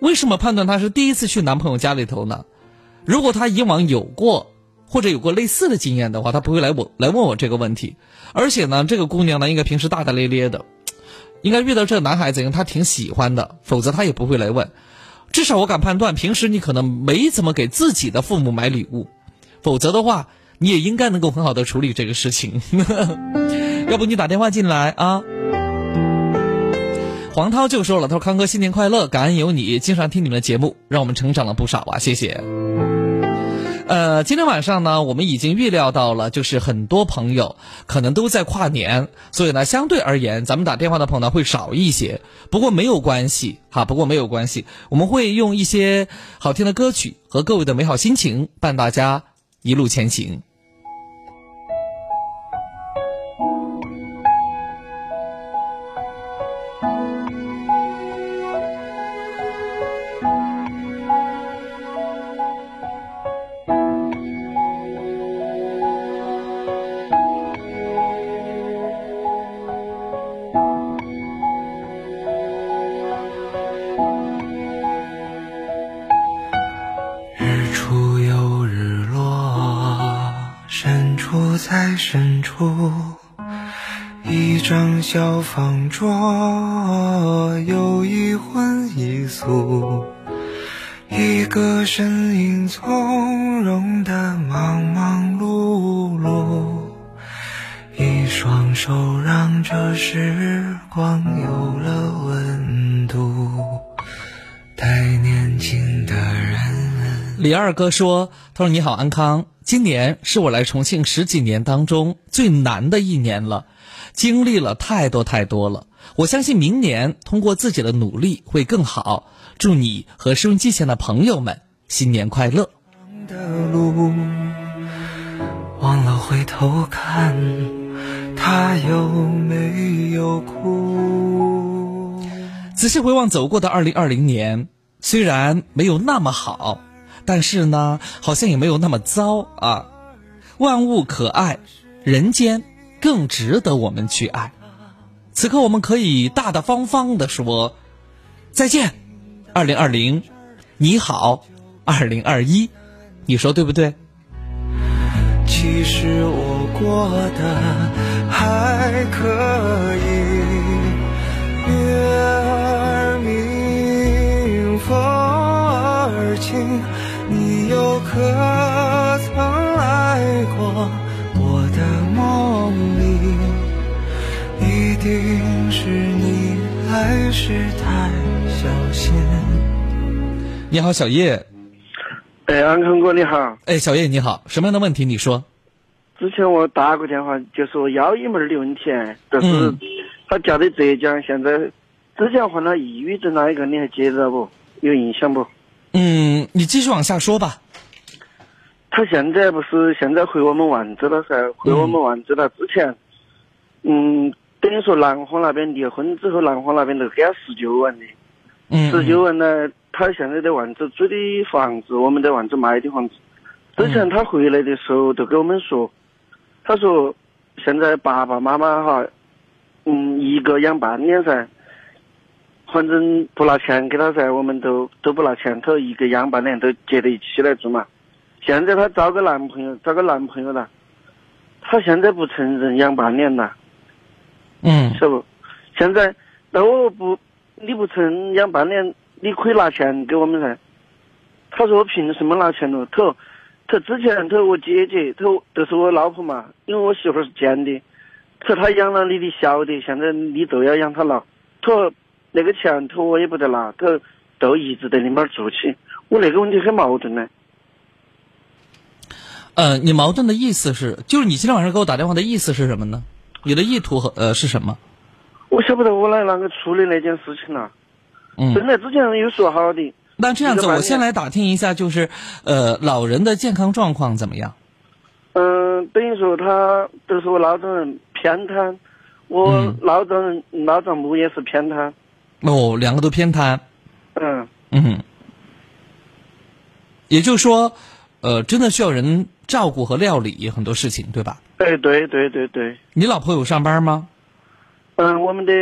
为什么判断她是第一次去男朋友家里头呢？如果她以往有过或者有过类似的经验的话，她不会来我来问我这个问题。而且呢，这个姑娘呢，应该平时大大咧咧的，应该遇到这个男孩子，因为她挺喜欢的，否则她也不会来问。至少我敢判断，平时你可能没怎么给自己的父母买礼物，否则的话，你也应该能够很好的处理这个事情。要不你打电话进来啊？黄涛就说了：“他说康哥新年快乐，感恩有你，经常听你们的节目，让我们成长了不少啊，谢谢。”呃，今天晚上呢，我们已经预料到了，就是很多朋友可能都在跨年，所以呢，相对而言，咱们打电话的朋友呢会少一些。不过没有关系哈，不过没有关系，我们会用一些好听的歌曲和各位的美好心情伴大家一路前行。方桌，有一荤一素，一个身影从容的忙忙碌碌，一双手让这时光有了温度，太年轻的人。李二哥说：“他说你好，安康，今年是我来重庆十几年当中最难的一年了。”经历了太多太多了，我相信明年通过自己的努力会更好。祝你和收音机前的朋友们新年快乐。的路忘了回头看，他有没有哭？仔细回望走过的二零二零年，虽然没有那么好，但是呢，好像也没有那么糟啊。万物可爱，人间。更值得我们去爱。此刻，我们可以大大方方的说再见，二零二零，你好，二零二一，你说对不对？其实我过得还可以，月儿明，风儿轻，你又可曾来过？定是你还是太小心。你好，小叶。哎，安康哥你好。哎，小叶你好，什么样的问题？你说。之前我打过电话，就说幺一门的问题，但是他家在浙江，现在之前患了抑郁症那一个，你还记得不？有印象不？嗯，你继续往下说吧。他现在不是现在回我们万州了噻？回我们万州了之前，嗯。等于说南方那边离婚之后，南方那边都给他十九万的，十九万呢，他现在在万州租的房子，我们在万州买的房子，之前他回来的时候都跟我们说，他说现在爸爸妈妈哈，嗯，一个养半年噻，反正不拿钱给他噻，我们都都不拿钱，他一个养半年都结在一起来住嘛。现在她找个男朋友，找个男朋友了，她现在不承认养半年了，嗯是不？现在那我不你不承认养半年，你可以拿钱给我们噻。他说我凭什么拿钱咯？他说他之前他说我姐姐，他说都是我老婆嘛，因为我媳妇儿是捡的，他说他养了你的小的，现在你都要养他了。他说那个钱，他说我也不得拿，他说都一直在你那儿住起。我那个问题很矛盾呢。呃，你矛盾的意思是，就是你今天晚上给我打电话的意思是什么呢？你的意图和呃是什么？我晓不得我来啷个处理那件事情了。嗯，本来之前有说好的。那这样子，我先来打听一下，就是呃，老人的健康状况怎么样？嗯，等于说他都是我老丈人偏瘫，我嗯老丈人老丈母也是偏瘫。哦，两个都偏瘫。嗯，嗯，也就是说，呃，真的需要人照顾和料理很多事情，对吧？哎，对对对对。你老婆有上班吗？嗯，我们的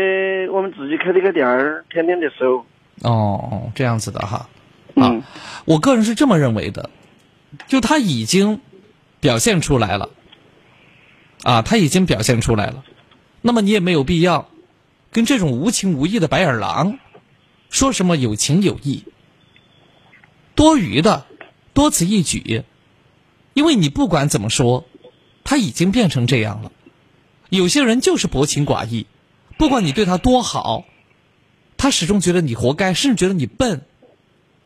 我们自己开的个店儿，天天的收。哦，这样子的哈。嗯啊，我个人是这么认为的，就他已经表现出来了，啊，他已经表现出来了，那么你也没有必要跟这种无情无义的白眼狼说什么有情有义，多余的，多此一举，因为你不管怎么说，他已经变成这样了。有些人就是薄情寡义，不管你对他多好。他始终觉得你活该，甚至觉得你笨。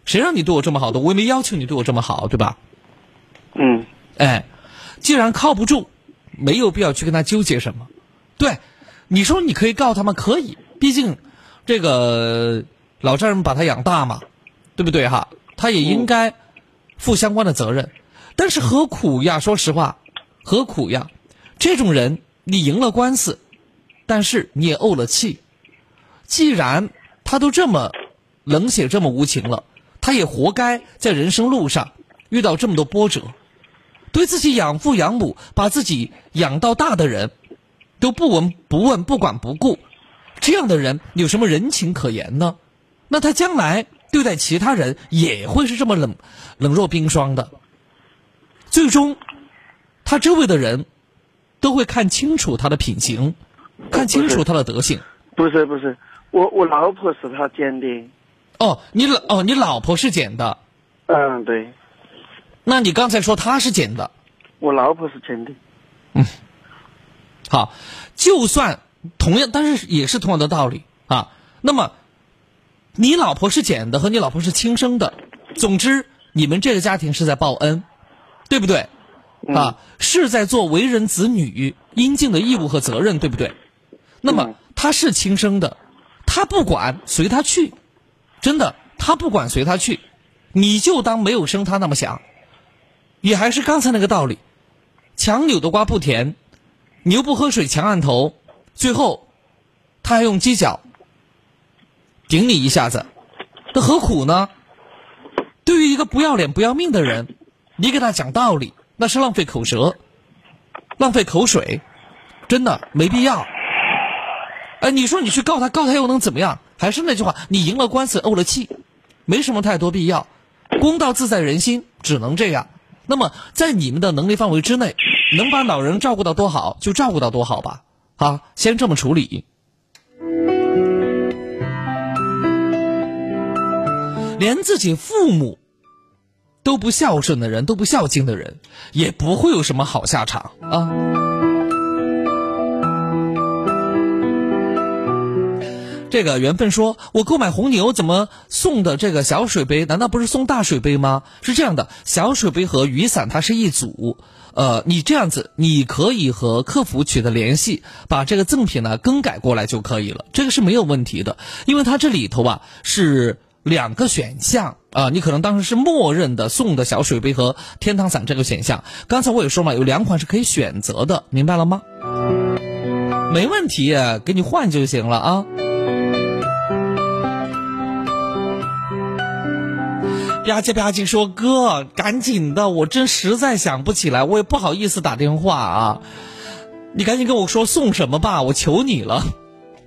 谁让你对我这么好的？我也没要求你对我这么好，对吧？嗯，哎，既然靠不住，没有必要去跟他纠结什么。对，你说你可以告他吗？可以，毕竟这个老丈人把他养大嘛，对不对哈？他也应该负相关的责任。但是何苦呀？说实话，何苦呀？这种人，你赢了官司，但是你也怄了气。既然他都这么冷血、这么无情了，他也活该在人生路上遇到这么多波折。对自己养父养母、把自己养到大的人，都不闻不问、不管不顾，这样的人有什么人情可言呢？那他将来对待其他人也会是这么冷冷若冰霜的。最终，他周围的人都会看清楚他的品行，看清楚他的德性。不是不是，我我老婆是他捡的。哦，你老哦，你老婆是捡的。嗯，对。那你刚才说他是捡的。我老婆是捡的。嗯。好，就算同样，但是也是同样的道理啊。那么，你老婆是捡的和你老婆是亲生的，总之你们这个家庭是在报恩，对不对？啊，是在做为人子女应尽的义务和责任，对不对？那么他是亲生的，他不管随他去，真的，他不管随他去，你就当没有生他那么想。也还是刚才那个道理，强扭的瓜不甜，牛不喝水强按头，最后他还用犄角顶你一下子，那何苦呢？对于一个不要脸不要命的人，你给他讲道理，那是浪费口舌，浪费口水，真的没必要。哎，你说你去告他，告他又能怎么样？还是那句话，你赢了官司，怄了气，没什么太多必要。公道自在人心，只能这样。那么，在你们的能力范围之内，能把老人照顾到多好就照顾到多好吧。啊，先这么处理。连自己父母都不孝顺的人，都不孝敬的人，也不会有什么好下场啊。这个缘分说，我购买红牛怎么送的这个小水杯？难道不是送大水杯吗？是这样的，小水杯和雨伞它是一组。呃，你这样子，你可以和客服取得联系，把这个赠品呢更改过来就可以了，这个是没有问题的。因为它这里头啊是两个选项啊，你可能当时是默认的送的小水杯和天堂伞这个选项。刚才我也说嘛，有两款是可以选择的，明白了吗？没问题，给你换就行了啊。吧唧吧唧说哥，赶紧的，我真实在想不起来，我也不好意思打电话啊。你赶紧跟我说送什么吧，我求你了。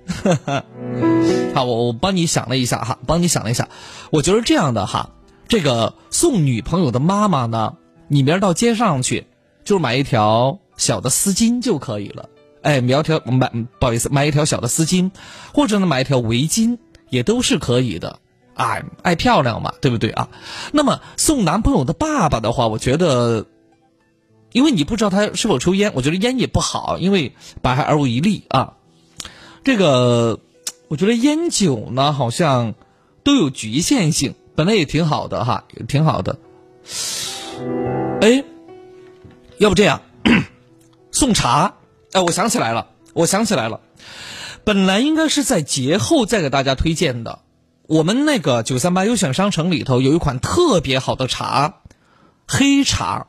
好，我我帮你想了一下哈，帮你想了一下，我觉得这样的哈，这个送女朋友的妈妈呢，你明儿到街上去，就是买一条小的丝巾就可以了。哎，苗条买，不好意思，买一条小的丝巾，或者呢买一条围巾，也都是可以的。哎，爱漂亮嘛，对不对啊？那么送男朋友的爸爸的话，我觉得，因为你不知道他是否抽烟，我觉得烟也不好，因为百害而无一利啊。这个，我觉得烟酒呢，好像都有局限性，本来也挺好的哈，也挺好的。哎，要不这样，送茶。哎，我想起来了，我想起来了，本来应该是在节后再给大家推荐的。我们那个九三八优选商城里头有一款特别好的茶，黑茶，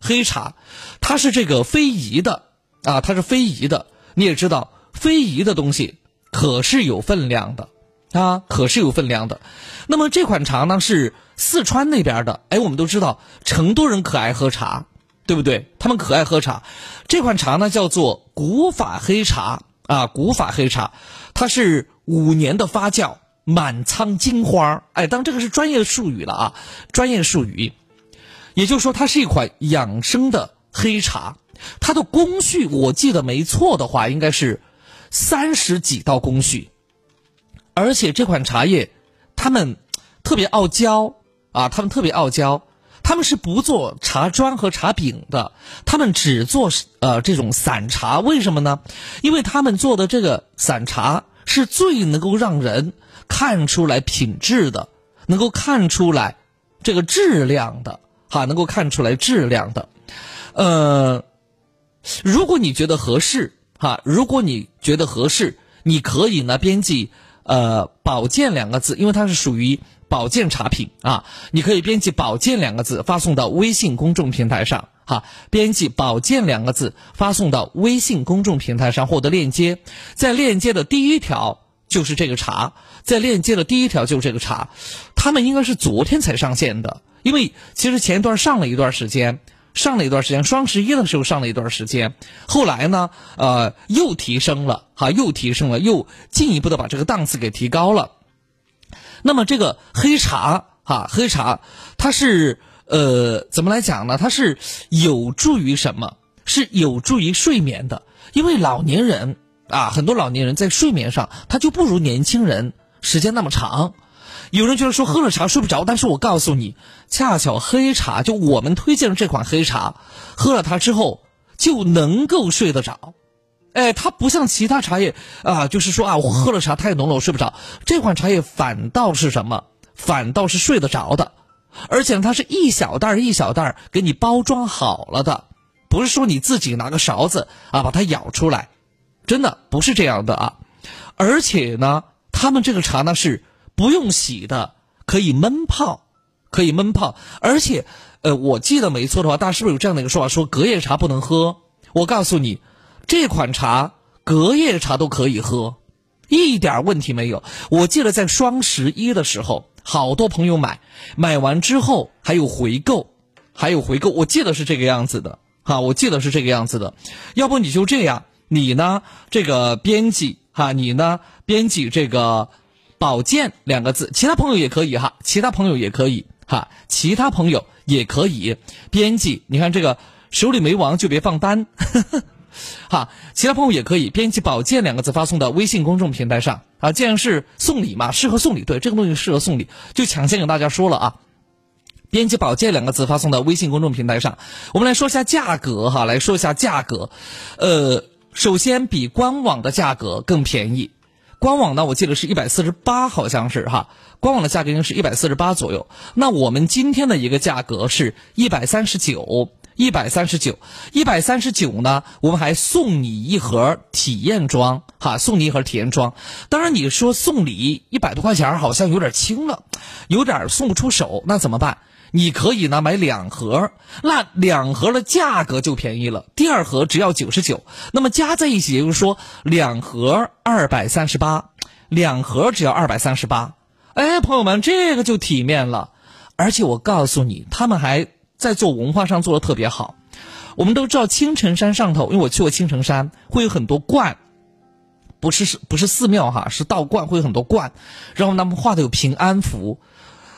黑茶，它是这个非遗的啊，它是非遗的。你也知道，非遗的东西可是有分量的啊，可是有分量的。那么这款茶呢是四川那边的，哎，我们都知道成都人可爱喝茶。对不对？他们可爱喝茶，这款茶呢叫做古法黑茶啊，古法黑茶，它是五年的发酵，满仓金花哎，当这个是专业术语了啊，专业术语，也就是说它是一款养生的黑茶，它的工序我记得没错的话，应该是三十几道工序，而且这款茶叶，他们特别傲娇啊，他们特别傲娇。他们是不做茶砖和茶饼的，他们只做呃这种散茶。为什么呢？因为他们做的这个散茶是最能够让人看出来品质的，能够看出来这个质量的，哈，能够看出来质量的。呃，如果你觉得合适，哈，如果你觉得合适，你可以呢编辑呃“保健”两个字，因为它是属于。保健茶品啊，你可以编辑“保健”两个字发送到微信公众平台上，哈，编辑“保健”两个字发送到微信公众平台上获得链接，在链接的第一条就是这个茶，在链接的第一条就是这个茶，他们应该是昨天才上线的，因为其实前一段上了一段时间，上了一段时间，双十一的时候上了一段时间，后来呢，呃，又提升了，哈，又提升了，又进一步的把这个档次给提高了。那么这个黑茶哈，黑茶它是呃怎么来讲呢？它是有助于什么？是有助于睡眠的。因为老年人啊，很多老年人在睡眠上他就不如年轻人时间那么长。有人觉得说喝了茶睡不着，但是我告诉你，恰巧黑茶就我们推荐的这款黑茶，喝了它之后就能够睡得着。哎，它不像其他茶叶啊，就是说啊，我喝了茶太浓了，我睡不着。这款茶叶反倒是什么？反倒是睡得着的，而且它是一小袋一小袋给你包装好了的，不是说你自己拿个勺子啊把它舀出来，真的不是这样的啊。而且呢，他们这个茶呢是不用洗的，可以闷泡，可以闷泡。而且，呃，我记得没错的话，大家是不是有这样的一个说法，说隔夜茶不能喝？我告诉你。这款茶隔夜茶都可以喝，一点问题没有。我记得在双十一的时候，好多朋友买，买完之后还有回购，还有回购。我记得是这个样子的，哈，我记得是这个样子的。要不你就这样，你呢这个编辑哈，你呢编辑这个“保健”两个字，其他朋友也可以哈，其他朋友也可以哈，其他朋友也可以编辑。你看这个手里没王就别放单。哈，其他朋友也可以编辑“保健”两个字发送到微信公众平台上啊。既然是送礼嘛，适合送礼，对这个东西适合送礼，就抢先给大家说了啊。编辑“保健”两个字发送到微信公众平台上。我们来说一下价格哈，来说一下价格。呃，首先比官网的价格更便宜，官网呢我记得是一百四十八，好像是哈，官网的价格应该是一百四十八左右。那我们今天的一个价格是一百三十九。一百三十九，一百三十九呢，我们还送你一盒体验装，哈，送你一盒体验装。当然，你说送礼一百多块钱好像有点轻了，有点送不出手，那怎么办？你可以呢买两盒，那两盒的价格就便宜了，第二盒只要九十九，那么加在一起，也就是说两盒二百三十八，两盒只要二百三十八。哎，朋友们，这个就体面了。而且我告诉你，他们还在做文化上做的特别好。我们都知道青城山上头，因为我去过青城山，会有很多观，不是是不是寺庙哈，是道观，会有很多观，然后他们画的有平安符，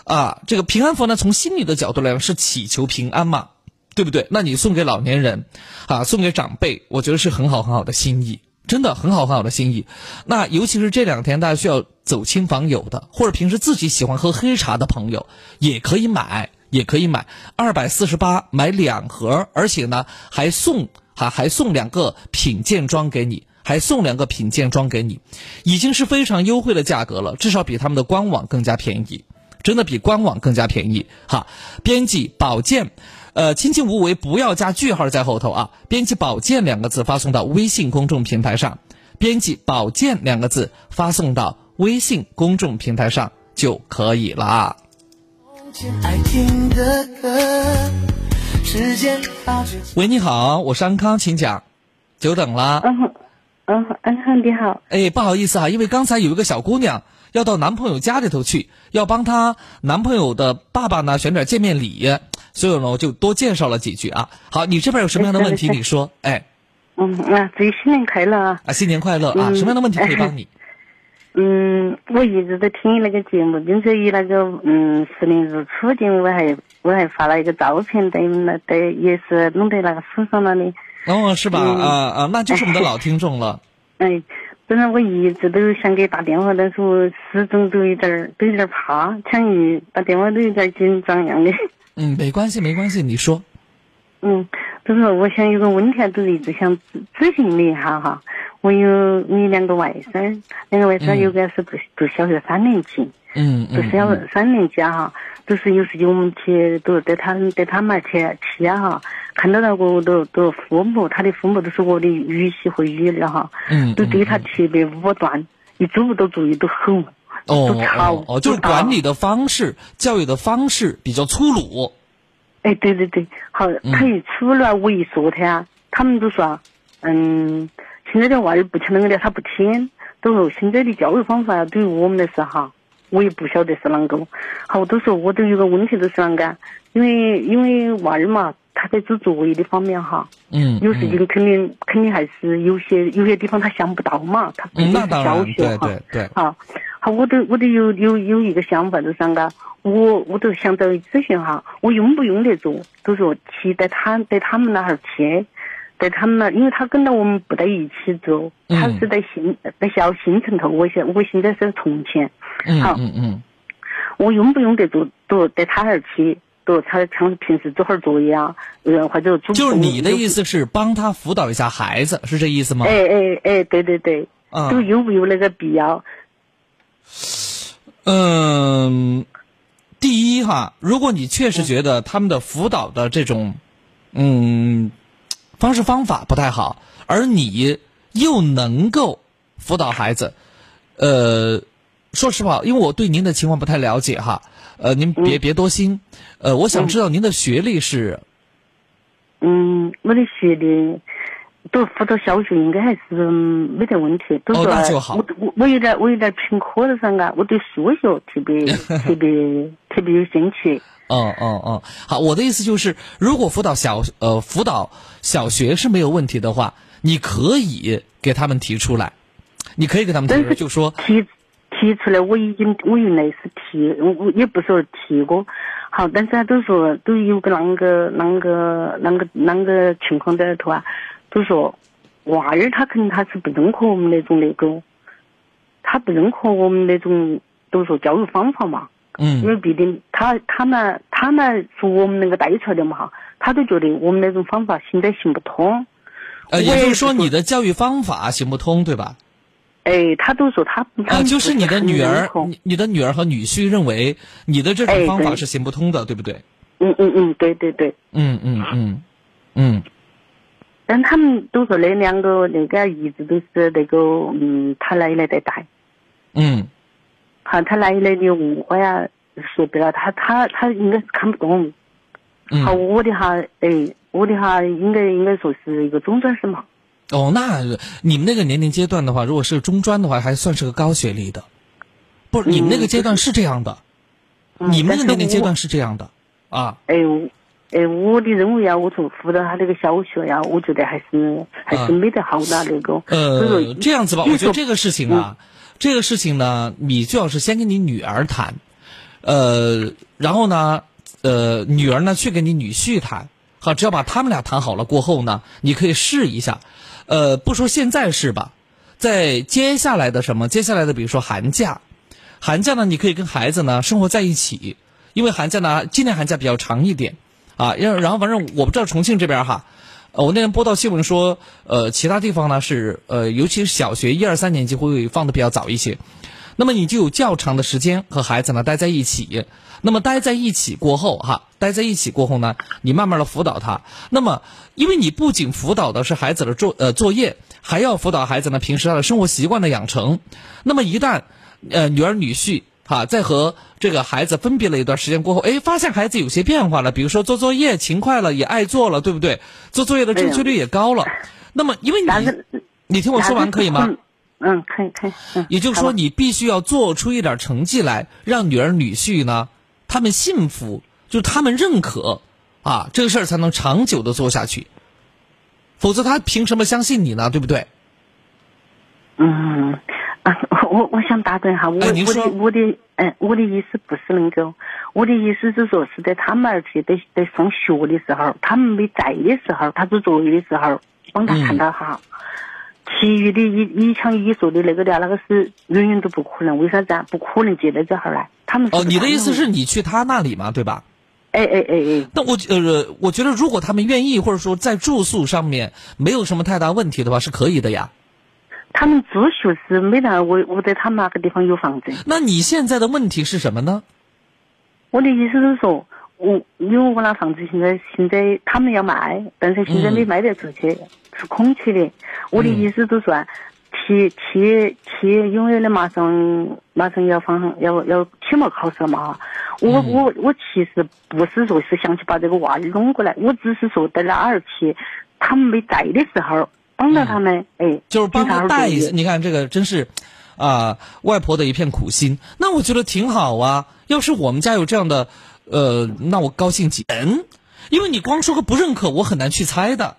啊，这个平安符呢，从心理的角度来讲是祈求平安嘛，对不对？那你送给老年人，啊，送给长辈，我觉得是很好很好的心意，真的很好很好的心意。那尤其是这两天大家需要走亲访友的，或者平时自己喜欢喝黑茶的朋友，也可以买。也可以买二百四十八买两盒，而且呢还送还还送两个品鉴装给你，还送两个品鉴装给你，已经是非常优惠的价格了，至少比他们的官网更加便宜，真的比官网更加便宜哈。编辑保健，呃，亲亲无为，不要加句号在后头啊。编辑保健两个字发送到微信公众平台上，编辑保健两个字发送到微信公众平台上就可以了。喂，你好，我是安康，请讲。久等了。嗯嗯，安康你好。哎，不好意思啊，因为刚才有一个小姑娘要到男朋友家里头去，要帮她男朋友的爸爸呢选点见面礼，所以呢我就多介绍了几句啊。好，你这边有什么样的问题？你说，哎。嗯啊，祝新年快乐啊！啊，新年快乐啊！什么样的问题可以帮你？嗯，我一直都听你那个节目，并且以那个嗯十年如初节目，我还我还发了一个照片，在那在也是弄在那个书上那里。哦，是吧？啊啊，那就是我们的老听众了。哎，本来我一直都想给打电话，但是我始终都有点儿都有点儿怕，抢一打电话都有点紧张样的。嗯，没关系，没关系，你说。嗯，就是我想有个问题，就是一直想咨咨询你一下哈。我有你两个外甥，两个外甥有个是读读小学三年级，嗯读小三年级哈，都是有时间我们去都带他带他们去去啊哈，看到那个都都父母，他的父母都是我的儿媳和女儿哈，嗯，都对他特别武断，一走路都注意都吼，哦哦哦，就是管理的方式、教育的方式比较粗鲁。哎，对对对，好，他一出来我一说他，他们都说，嗯。现在的娃儿不听那个的，他不听。都说现在的教育方法对于我们来说哈，我也不晓得是啷个。好，多时候我都有个问题，都是啷个？因为因为娃儿嘛，他在做作业的方面哈，嗯，有时间肯定肯定还是有些有些地方他想不到嘛，他不是小学哈。对对对。好，好，我都我都有有有一个想法，就是啷个？我我都想找咨询哈，我用不用得着？都说去带他带他们那儿去。在他们那，因为他跟到我们不在一起住，他是在新在小新城头，我现我现在是从前，好，嗯嗯，我用不用得着都带他那儿去，都他像平时做会儿作业啊，呃或者就是你的意思是帮他辅导一下孩子，是这意思吗？哎哎哎，对对对，都有没有那个必要？嗯，第一哈，如果你确实觉得他们的辅导的这种，嗯。方式方法不太好，而你又能够辅导孩子，呃，说实话，因为我对您的情况不太了解哈，呃，您别别多心，呃，我想知道您的学历是，嗯，我的学历读辅导小学应该还是没得问题，都是我我我有点我有点偏科的噻，我对数学特别 特别特别有兴趣。哦哦哦，好，我的意思就是，如果辅导小呃辅导小学是没有问题的话，你可以给他们提出来，你可以给他们提出来，就说提提出来，我已经我原来是提，我也不说提过，好，但是他都说都有个啷个啷个啷个啷个情况在里头啊，都说娃儿他肯定他是不认可我们那种那个，他不认可我们那种都说教育方法嘛。嗯，因为毕竟他他们他们是我们那个带出来的嘛哈，他都觉得我们那种方法现在行不通。呃，也就是说你的教育方法行不通，对吧？哎，他都说他啊，就是你的女儿，你你的女儿和女婿认为你的这种方法是行不通的，对不对？嗯嗯嗯，对对对。嗯嗯嗯嗯。但他们都说那两个那个一直都是那个嗯，他奶奶在带。嗯。好，他奶奶的文化呀，说白了，他他他应该是看不懂。好，我的哈，哎，我的哈，应该应该说是一个中专生嘛。哦，那你们那个年龄阶段的话，如果是中专的话，还算是个高学历的。不，你们那个阶段是这样的。你们那个年龄阶段是这样的啊。哎，哎，我的认为呀，我从辅导他那个小学呀，我觉得还是还是没得好大那个。呃，这样子吧，我觉得这个事情啊，这个事情呢，你最好是先跟你女儿谈，呃，然后呢，呃，女儿呢去跟你女婿谈，好，只要把他们俩谈好了过后呢，你可以试一下，呃，不说现在是吧，在接下来的什么，接下来的比如说寒假，寒假呢，你可以跟孩子呢生活在一起，因为寒假呢，今年寒假比较长一点。啊，然后反正我不知道重庆这边哈，我那天播到新闻说，呃，其他地方呢是呃，尤其是小学一二三年级会放的比较早一些，那么你就有较长的时间和孩子呢待在一起，那么待在一起过后哈，待在一起过后呢，你慢慢的辅导他，那么因为你不仅辅导的是孩子的作呃作业，还要辅导孩子呢平时他的生活习惯的养成，那么一旦呃女儿女婿。哈，在和这个孩子分别了一段时间过后，哎，发现孩子有些变化了，比如说做作业勤快了，也爱做了，对不对？做作业的正确率也高了。那么，因为你，你听我说完可以吗？嗯，可以，可以。也就是说，你必须要做出一点成绩来，让女儿女婿呢，他们信服，就是他们认可，啊，这个事儿才能长久的做下去。否则，他凭什么相信你呢？对不对？嗯。啊，我我想打断哈，我我的我的嗯，我的意思不是能够，我的意思是说是在他们儿子在在上学的时候，他们没在的时候，他做作业的时候，帮他看到哈。其余的你你像你说的那个的，那个是永远都不可能，为啥子啊？不可能接到这哈来。他们哦，你的意思是你去他那里嘛，对吧？哎哎哎哎。那我呃，我觉得如果他们愿意，或者说在住宿上面没有什么太大问题的话，是可以的呀。他们住宿是没得，我我在他们那个地方有房子。那你现在的问题是什么呢？我的意思是说，我因为我那房子现在现在他们要卖，但是现在没卖得出去，是空起的。我的意思就是说，去去去，因为的马上马上要放要要期末考试了嘛。我我我其实不是说是想去把这个娃儿弄过来，我只是说在那儿去，他们没在的时候。帮到他们，哎，就是帮他带一下。你看这个真是，啊，外婆的一片苦心。那我觉得挺好啊。要是我们家有这样的，呃，那我高兴极。嗯，因为你光说个不认可，我很难去猜的。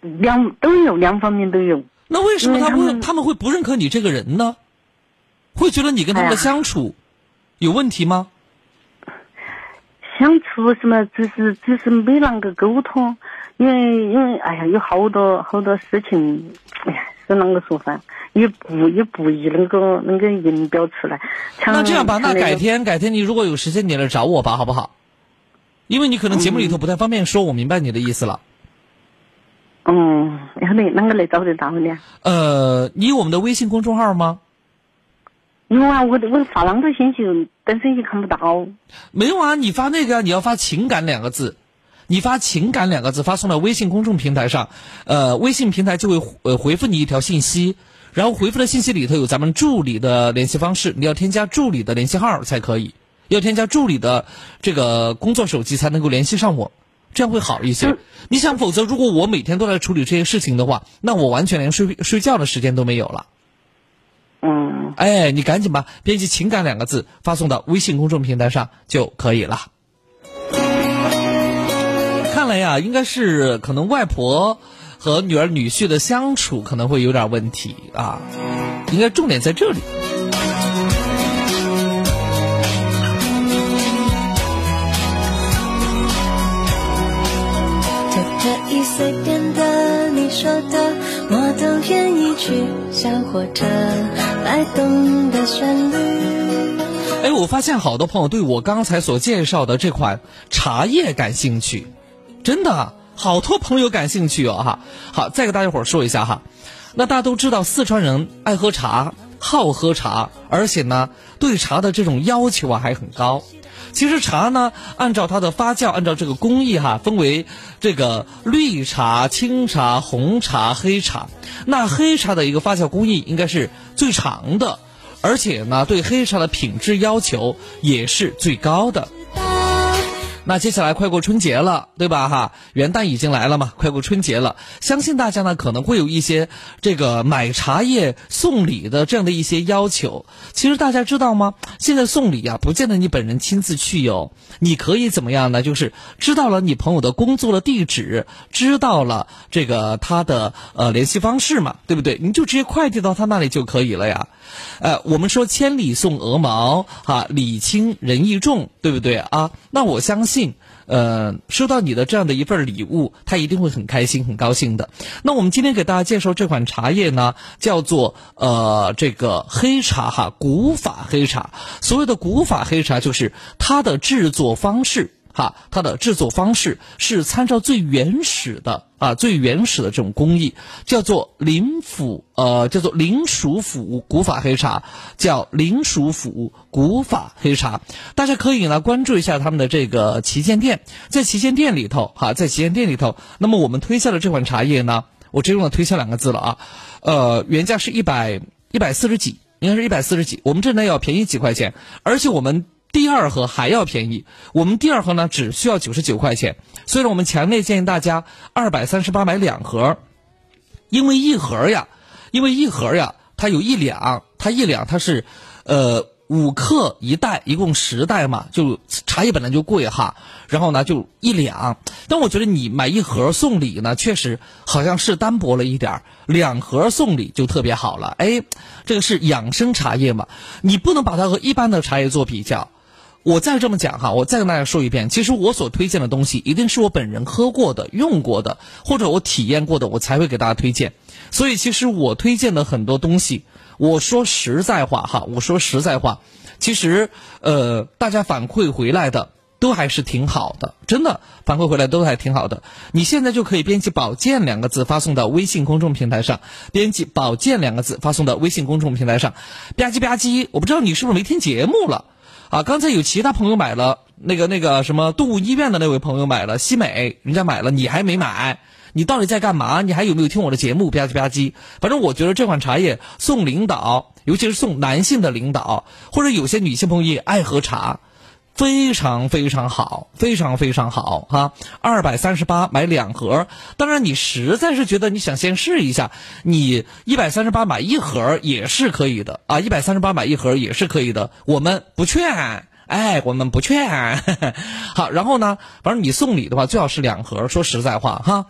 两都有，两方面都有。那为什么他会他们会不认可你这个人呢？会觉得你跟他们的相处有问题吗？相处什么？只是只是没啷个沟通。因为因为哎呀，有好多好多事情，哎呀，是啷个说法，也不也不易能够能够言表出来。那这样吧，那改天改天你如果有时间，你来找我吧，好不好？因为你可能节目里头不太方便说，我明白你的意思了。嗯，然后你啷个来找得到呢？呃，你有我们的微信公众号吗？有啊，我我发啷个信息，但是也看不到。没有啊，你发那个，你要发“情感”两个字。你发“情感”两个字发送到微信公众平台上，呃，微信平台就会呃回复你一条信息，然后回复的信息里头有咱们助理的联系方式，你要添加助理的联系号才可以，要添加助理的这个工作手机才能够联系上我，这样会好一些。你想，否则如果我每天都在处理这些事情的话，那我完全连睡睡觉的时间都没有了。嗯，哎，你赶紧吧，编辑“情感”两个字发送到微信公众平台上就可以了。看来呀，应该是可能外婆和女儿女婿的相处可能会有点问题啊，应该重点在这里。可以随便的，你说的我都愿意去，小火车摆动的旋律。哎，我发现好多朋友对我刚才所介绍的这款茶叶感兴趣。真的，好多朋友感兴趣哦哈。好，再给大家伙儿说一下哈。那大家都知道，四川人爱喝茶，好喝茶，而且呢，对茶的这种要求啊还很高。其实茶呢，按照它的发酵，按照这个工艺哈，分为这个绿茶、青茶、红茶、黑茶。那黑茶的一个发酵工艺应该是最长的，而且呢，对黑茶的品质要求也是最高的。那接下来快过春节了，对吧？哈，元旦已经来了嘛，快过春节了，相信大家呢可能会有一些这个买茶叶送礼的这样的一些要求。其实大家知道吗？现在送礼呀，不见得你本人亲自去哟，你可以怎么样呢？就是知道了你朋友的工作的地址，知道了这个他的呃联系方式嘛，对不对？你就直接快递到他那里就可以了呀。呃，我们说千里送鹅毛，哈，礼轻人意重，对不对啊？那我相信，呃，收到你的这样的一份礼物，他一定会很开心、很高兴的。那我们今天给大家介绍这款茶叶呢，叫做呃这个黑茶哈，古法黑茶。所谓的古法黑茶，就是它的制作方式。哈，它的制作方式是参照最原始的啊，最原始的这种工艺，叫做林府呃，叫做林蜀府古法黑茶，叫林蜀府古法黑茶。大家可以呢关注一下他们的这个旗舰店，在旗舰店里头哈，在旗舰店里头，那么我们推销的这款茶叶呢，我只用了推销两个字了啊，呃，原价是一百一百四十几，应该是一百四十几，我们这呢要便宜几块钱，而且我们。第二盒还要便宜，我们第二盒呢只需要九十九块钱，所以呢我们强烈建议大家二百三十八买两盒，因为一盒呀，因为一盒呀，它有一两，它一两它是，呃五克一袋，一共十袋嘛，就茶叶本来就贵哈，然后呢就一两，但我觉得你买一盒送礼呢，确实好像是单薄了一点两盒送礼就特别好了，哎，这个是养生茶叶嘛，你不能把它和一般的茶叶做比较。我再这么讲哈，我再跟大家说一遍，其实我所推荐的东西一定是我本人喝过的、用过的，或者我体验过的，我才会给大家推荐。所以，其实我推荐的很多东西，我说实在话哈，我说实在话，其实呃，大家反馈回来的都还是挺好的，真的反馈回来都还挺好的。你现在就可以编辑“保健”两个字发送到微信公众平台上，编辑“保健”两个字发送到微信公众平台上，吧唧吧唧，我不知道你是不是没听节目了。啊，刚才有其他朋友买了，那个那个什么动物医院的那位朋友买了西美，人家买了，你还没买，你到底在干嘛？你还有没有听我的节目？吧唧吧唧，反正我觉得这款茶叶送领导，尤其是送男性的领导，或者有些女性朋友也爱喝茶。非常非常好，非常非常好哈！二百三十八买两盒，当然你实在是觉得你想先试一下，你一百三十八买一盒也是可以的啊！一百三十八买一盒也是可以的，我们不劝，哎，我们不劝。好，然后呢，反正你送礼的话最好是两盒，说实在话哈。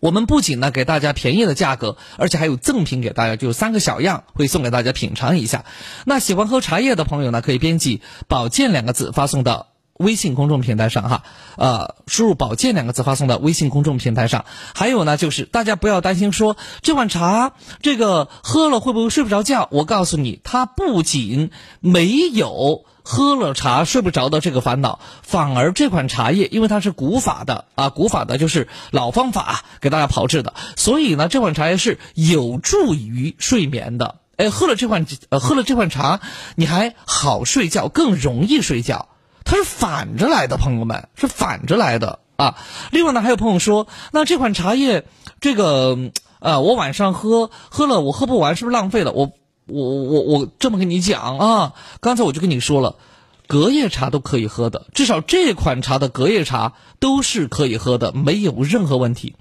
我们不仅呢给大家便宜的价格，而且还有赠品给大家，就三个小样会送给大家品尝一下。那喜欢喝茶叶的朋友呢，可以编辑“保健”两个字发送到微信公众平台上哈，呃，输入“保健”两个字发送到微信公众平台上。还有呢，就是大家不要担心说这碗茶这个喝了会不会睡不着觉？我告诉你，它不仅没有。喝了茶睡不着的这个烦恼，反而这款茶叶，因为它是古法的啊，古法的就是老方法给大家炮制的，所以呢，这款茶叶是有助于睡眠的。哎，喝了这款呃，喝了这款茶，你还好睡觉，更容易睡觉。它是反着来的，朋友们是反着来的啊。另外呢，还有朋友说，那这款茶叶，这个呃，我晚上喝喝了，我喝不完，是不是浪费了？我。我我我这么跟你讲啊，刚才我就跟你说了，隔夜茶都可以喝的，至少这款茶的隔夜茶都是可以喝的，没有任何问题。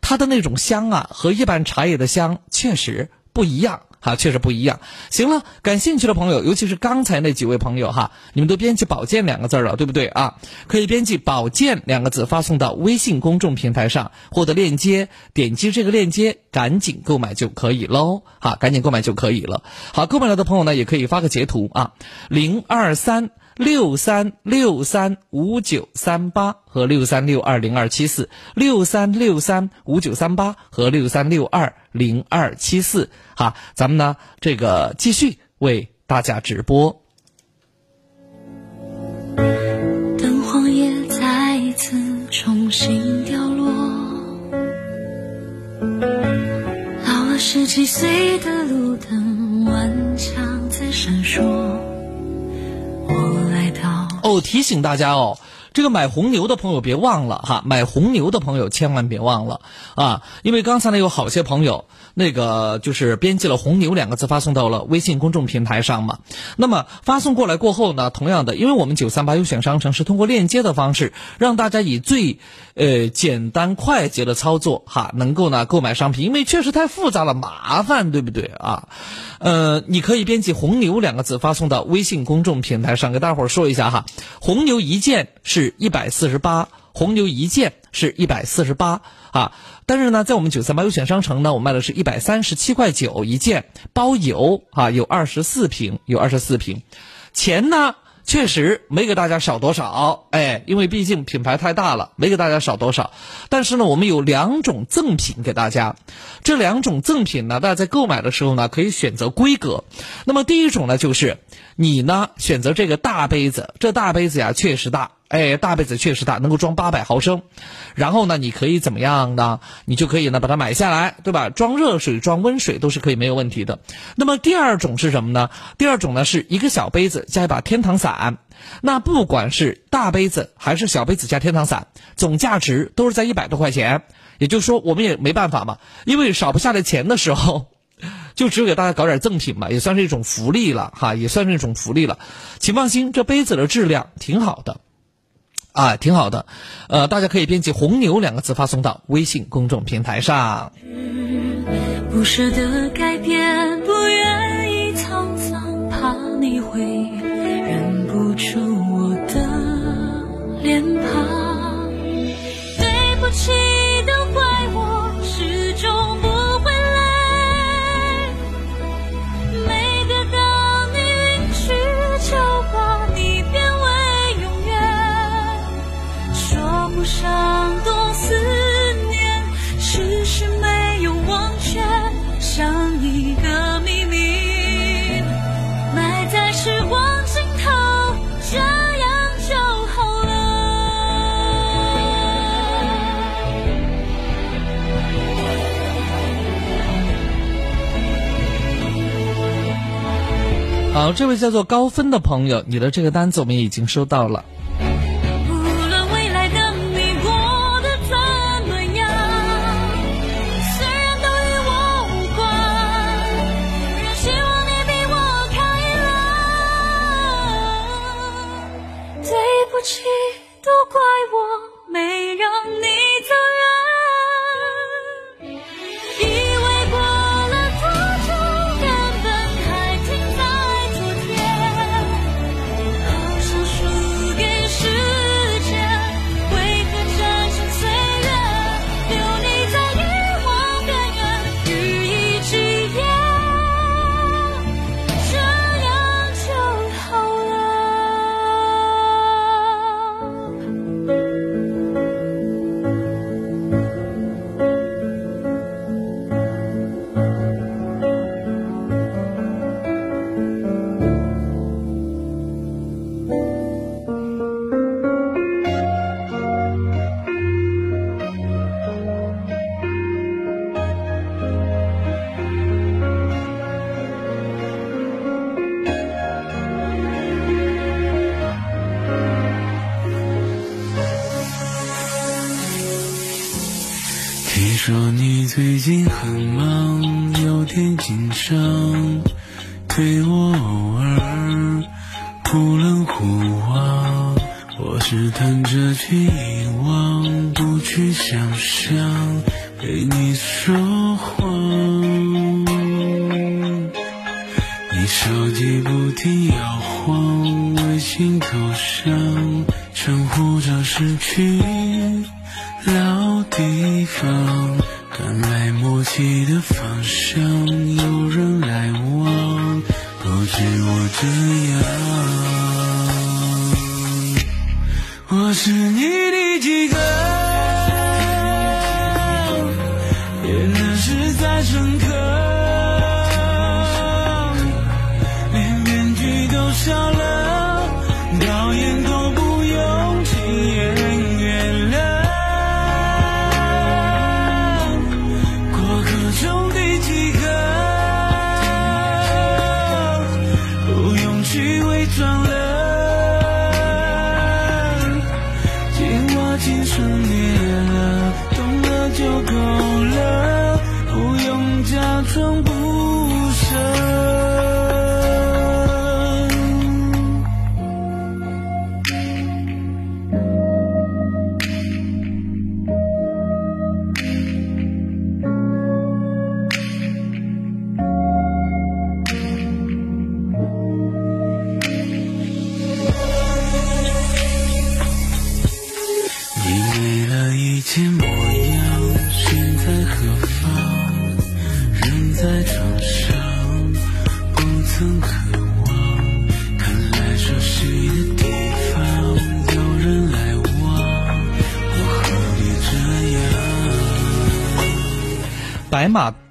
它的那种香啊，和一般茶叶的香确实不一样。哈，确实不一样。行了，感兴趣的朋友，尤其是刚才那几位朋友哈，你们都编辑“保健”两个字了，对不对啊？可以编辑“保健”两个字发送到微信公众平台上，获得链接，点击这个链接，赶紧购买就可以喽。哈，赶紧购买就可以了。好，购买了的朋友呢，也可以发个截图啊，零二三。六三六三五九三八和六三六二零二七四，六三六三五九三八和六三六二零二七四，哈，咱们呢这个继续为大家直播。当黄叶再一次重新掉落，老了十几岁的路灯顽强在闪烁。哦，提醒大家哦，这。个买红牛的朋友别忘了哈，买红牛的朋友千万别忘了啊，因为刚才呢有好些朋友那个就是编辑了“红牛”两个字发送到了微信公众平台上嘛。那么发送过来过后呢，同样的，因为我们九三八优选商城是通过链接的方式，让大家以最呃简单快捷的操作哈，能够呢购买商品，因为确实太复杂了，麻烦，对不对啊？呃，你可以编辑“红牛”两个字发送到微信公众平台上，给大伙儿说一下哈，红牛一件是一百四十八，红牛一件是一百四十八啊。但是呢，在我们九三八优选商城呢，我卖的是一百三十七块九一件，包邮啊，有二十四瓶，有二十四瓶，钱呢？确实没给大家少多少，哎，因为毕竟品牌太大了，没给大家少多少。但是呢，我们有两种赠品给大家，这两种赠品呢，大家在购买的时候呢，可以选择规格。那么第一种呢，就是你呢选择这个大杯子，这大杯子呀确实大。哎，大杯子确实大，能够装八百毫升。然后呢，你可以怎么样呢？你就可以呢把它买下来，对吧？装热水、装温水都是可以没有问题的。那么第二种是什么呢？第二种呢是一个小杯子加一把天堂伞。那不管是大杯子还是小杯子加天堂伞，总价值都是在一百多块钱。也就是说，我们也没办法嘛，因为少不下来钱的时候，就只有给大家搞点赠品嘛，也算是一种福利了哈，也算是一种福利了。请放心，这杯子的质量挺好的。啊，挺好的，呃，大家可以编辑“红牛”两个字发送到微信公众平台上。不舍得改变，不愿意沧桑，怕你会认不出我的脸庞。好，这位叫做高分的朋友，你的这个单子我们已经收到了。无论未来的你过得怎么样，虽然都与我无关，仍希望你比我开朗。对不起，都怪我没让你走远，说你最近很忙，有点紧张，对我偶尔忽冷忽热。我试探着去遗忘，不去想象，陪你说谎。你手机不停摇晃，微信头像称呼着失去老地方，赶来默契的方向，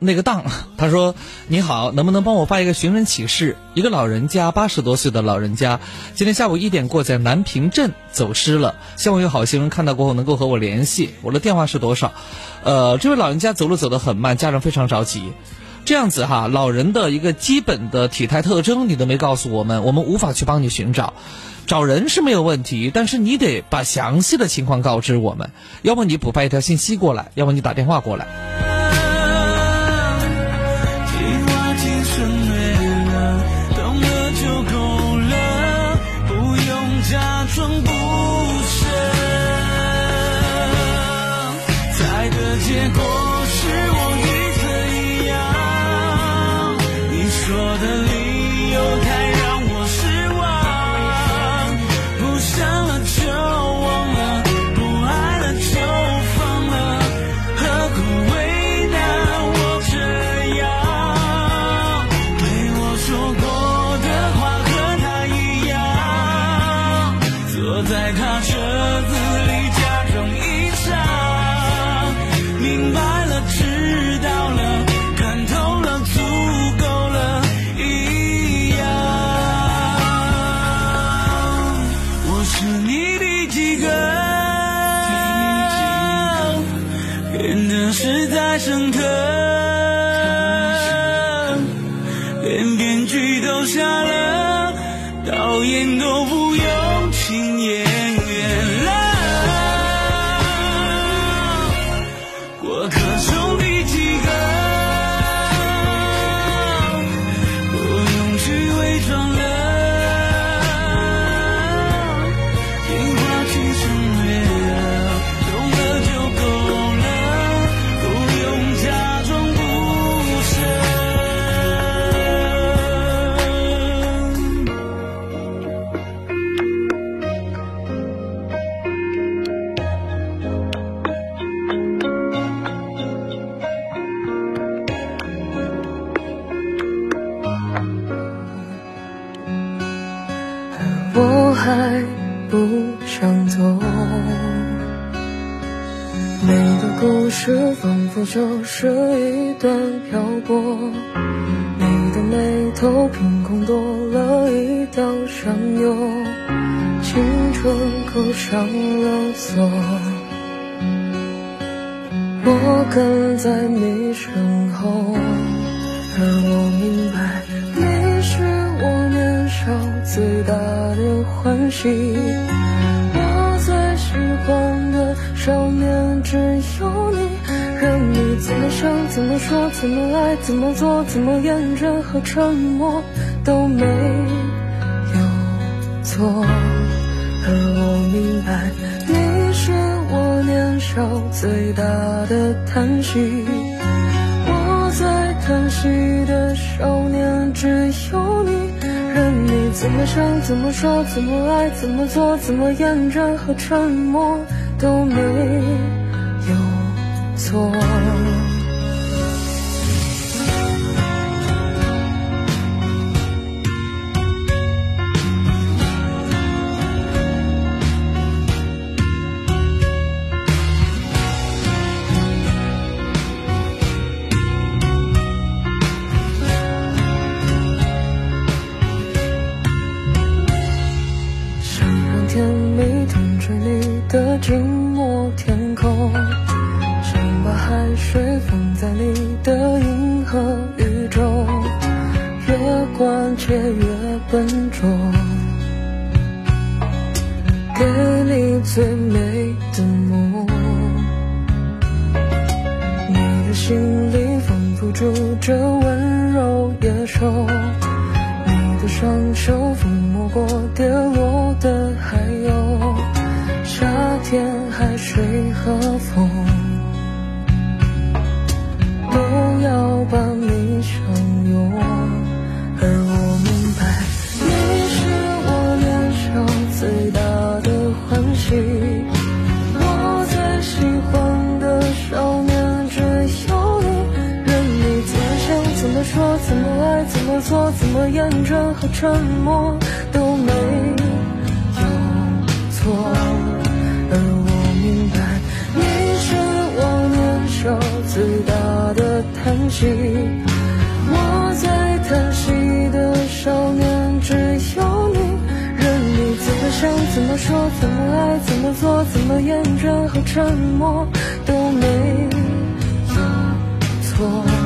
那个档，他说：“你好，能不能帮我发一个寻人启事？一个老人家，八十多岁的老人家，今天下午一点过在南平镇走失了。希望有好心人看到过后能够和我联系。我的电话是多少？呃，这位老人家走路走得很慢，家人非常着急。这样子哈，老人的一个基本的体态特征你都没告诉我们，我们无法去帮你寻找。找人是没有问题，但是你得把详细的情况告知我们，要么你补发一条信息过来，要么你打电话过来。” and. 就是一段漂泊，你的眉头凭空多了一道伤忧，青春刻上了锁。我跟在你身后，而我明白，你是我年少最大的欢喜。我最喜欢的少年怎么说，怎么爱，怎么做，怎么厌倦和沉默都没有错。而我明白，你是我年少最大的叹息。我最叹息的少年只有你。任你怎么想，怎么说，怎么爱，怎么做，怎么厌倦和沉默都没有。错。任何沉默都没有错。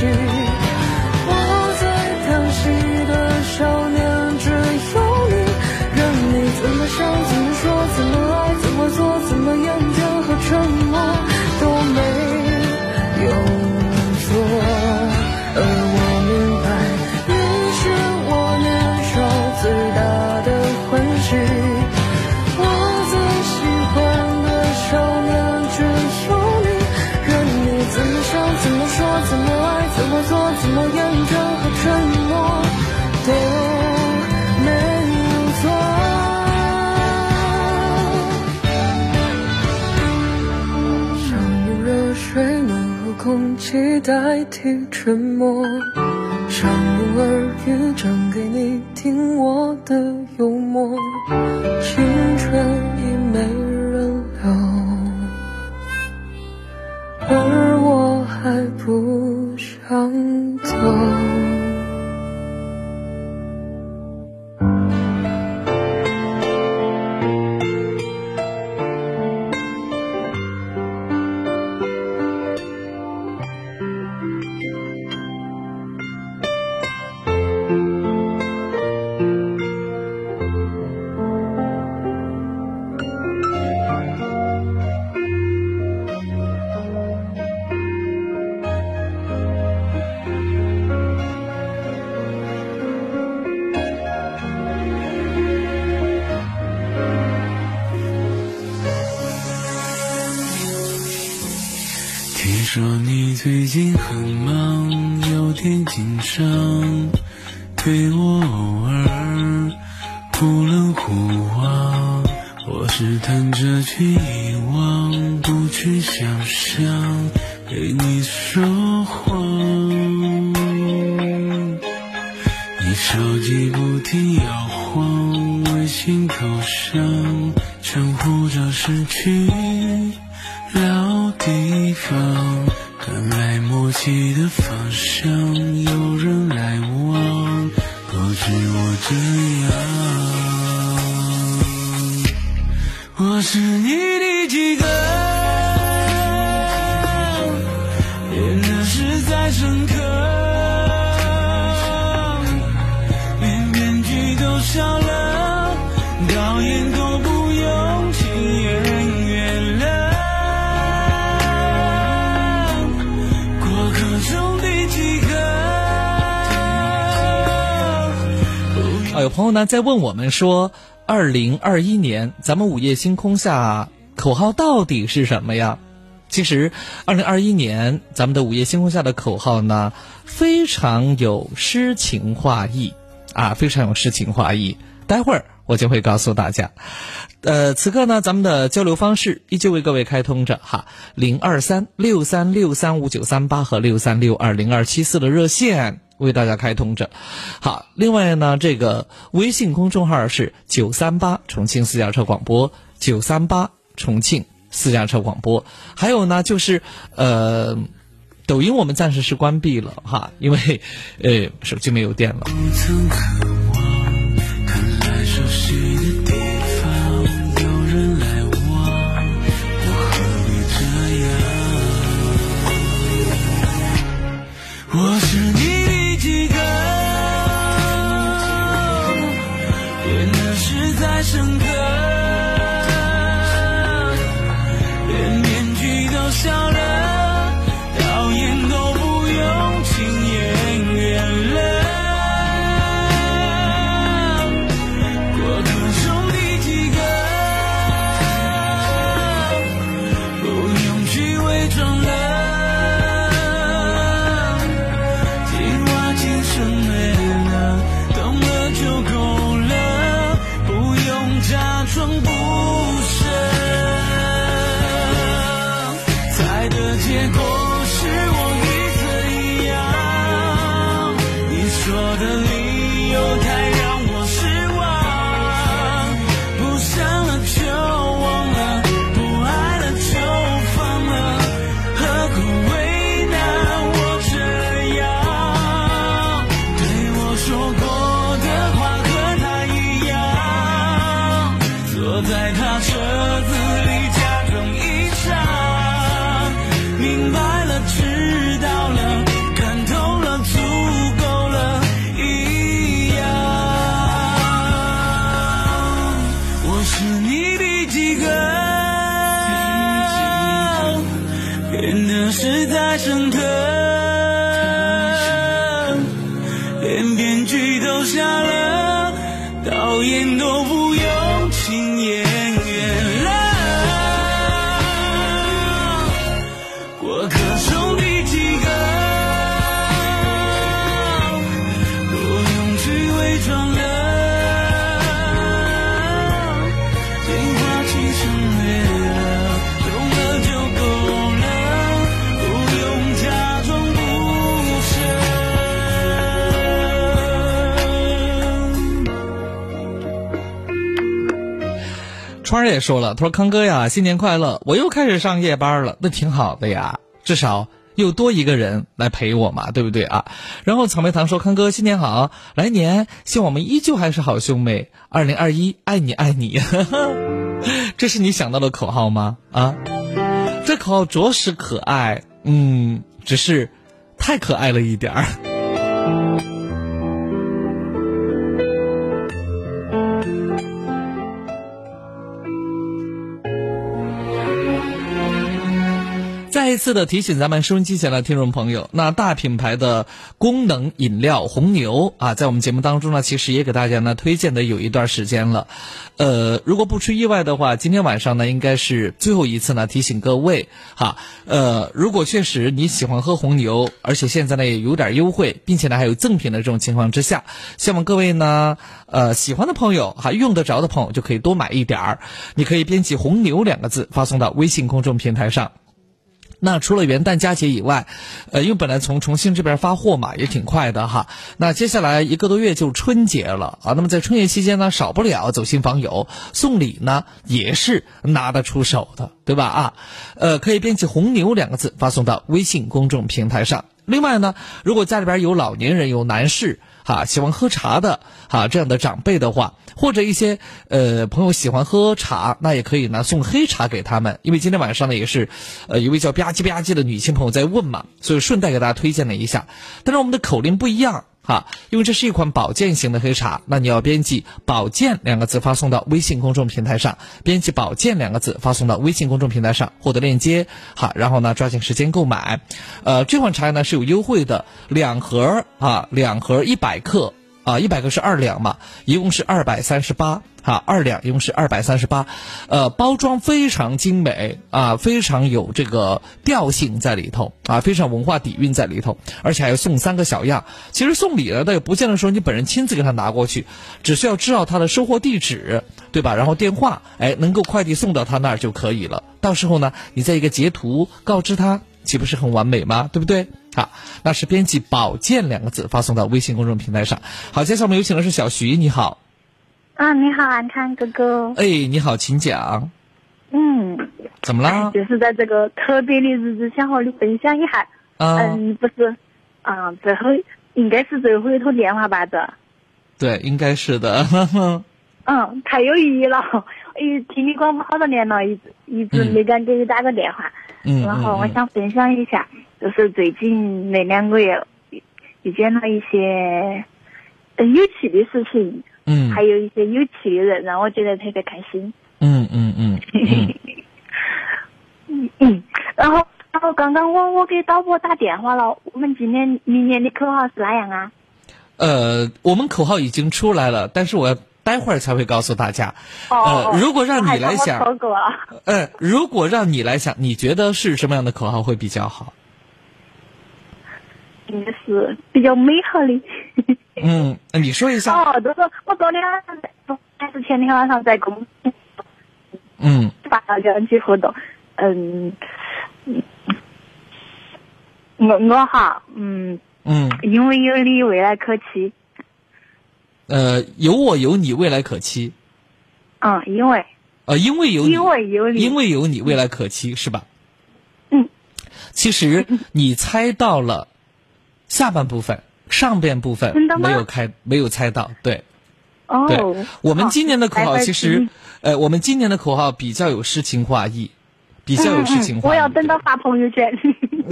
去。代替沉默，想用耳语讲给你听我的呢在问我们说，二零二一年咱们午夜星空下口号到底是什么呀？其实，二零二一年咱们的午夜星空下的口号呢，非常有诗情画意啊，非常有诗情画意。待会儿我就会告诉大家。呃，此刻呢，咱们的交流方式依旧为各位开通着哈，零二三六三六三五九三八和六三六二零二七四的热线。为大家开通着，好，另外呢，这个微信公众号是九三八重庆私家车广播，九三八重庆私家车广播，还有呢，就是呃，抖音我们暂时是关闭了哈，因为呃手机没有电了。川儿也说了，他说康哥呀，新年快乐！我又开始上夜班了，那挺好的呀，至少又多一个人来陪我嘛，对不对啊？然后草莓糖说，康哥新年好，来年希望我们依旧还是好兄妹，二零二一爱你爱你，这是你想到的口号吗？啊，这口号着实可爱，嗯，只是太可爱了一点儿。再次的提醒咱们收音机前的听众朋友，那大品牌的功能饮料红牛啊，在我们节目当中呢，其实也给大家呢推荐的有一段时间了。呃，如果不出意外的话，今天晚上呢应该是最后一次呢提醒各位哈。呃，如果确实你喜欢喝红牛，而且现在呢也有点优惠，并且呢还有赠品的这种情况之下，希望各位呢呃喜欢的朋友哈用得着的朋友就可以多买一点儿。你可以编辑“红牛”两个字发送到微信公众平台上。那除了元旦佳节以外，呃，因为本来从重庆这边发货嘛，也挺快的哈。那接下来一个多月就春节了啊。那么在春节期间呢，少不了走亲访友，送礼呢也是拿得出手的，对吧？啊，呃，可以编辑“红牛”两个字发送到微信公众平台上。另外呢，如果家里边有老年人、有男士。哈，喜欢喝茶的哈，这样的长辈的话，或者一些呃朋友喜欢喝茶，那也可以呢送黑茶给他们。因为今天晚上呢也是，呃一位叫吧唧吧唧的女性朋友在问嘛，所以顺带给大家推荐了一下。但是我们的口令不一样。哈，因为这是一款保健型的黑茶，那你要编辑“保健”两个字发送到微信公众平台上，编辑“保健”两个字发送到微信公众平台上，获得链接。好，然后呢，抓紧时间购买。呃，这款茶叶呢是有优惠的，两盒啊，两盒一百克。啊，一百个是二两嘛，一共是二百三十八。哈，二两一共是二百三十八。呃，包装非常精美啊，非常有这个调性在里头啊，非常文化底蕴在里头，而且还要送三个小样。其实送礼呢，倒也不见得说你本人亲自给他拿过去，只需要知道他的收货地址，对吧？然后电话，哎，能够快递送到他那儿就可以了。到时候呢，你再一个截图告知他，岂不是很完美吗？对不对？好，那是编辑“保健”两个字发送到微信公众平台上。好，接下来我们有请的是小徐，你好。啊，你好，安康哥哥。哎，你好，请讲。嗯。怎么了？就是在这个特别的日子，想和你分享一下。嗯，不是，啊，最后应该是最后一通电话吧？这。对，应该是的。嗯，太有意义了。哎，听你广播好多年了，一直一直没敢给你打个电话。嗯。然后我想分享一下。就是最近那两个月，遇见了一些有趣的事情，嗯，还有一些有趣的人，让我觉得特别开心。嗯嗯嗯。嗯 嗯。然后，然后刚刚我我给导播打电话了，我们今年明年的口号是哪样啊？呃，我们口号已经出来了，但是我要待会儿才会告诉大家。哦。呃，如果让你来想，如果让你来想，你觉得是什么样的口号会比较好？应该是比较美好的。嗯，你说一下。哦，就是我昨天晚上在，还是前天晚上在公司。嗯。发了这样去互动，嗯，我我哈，嗯。嗯。因为有你，未来可期。呃，有我有你，未来可期。嗯，因为。呃，因为有你。因为有你。因为有你，未来可期，是吧？嗯。其实你猜到了。下半部分，上边部分没有开，没有猜到，对。哦。对，我们今年的口号其实，呃，我们今年的口号比较有诗情画意，比较有诗情画意。我要等到发朋友圈。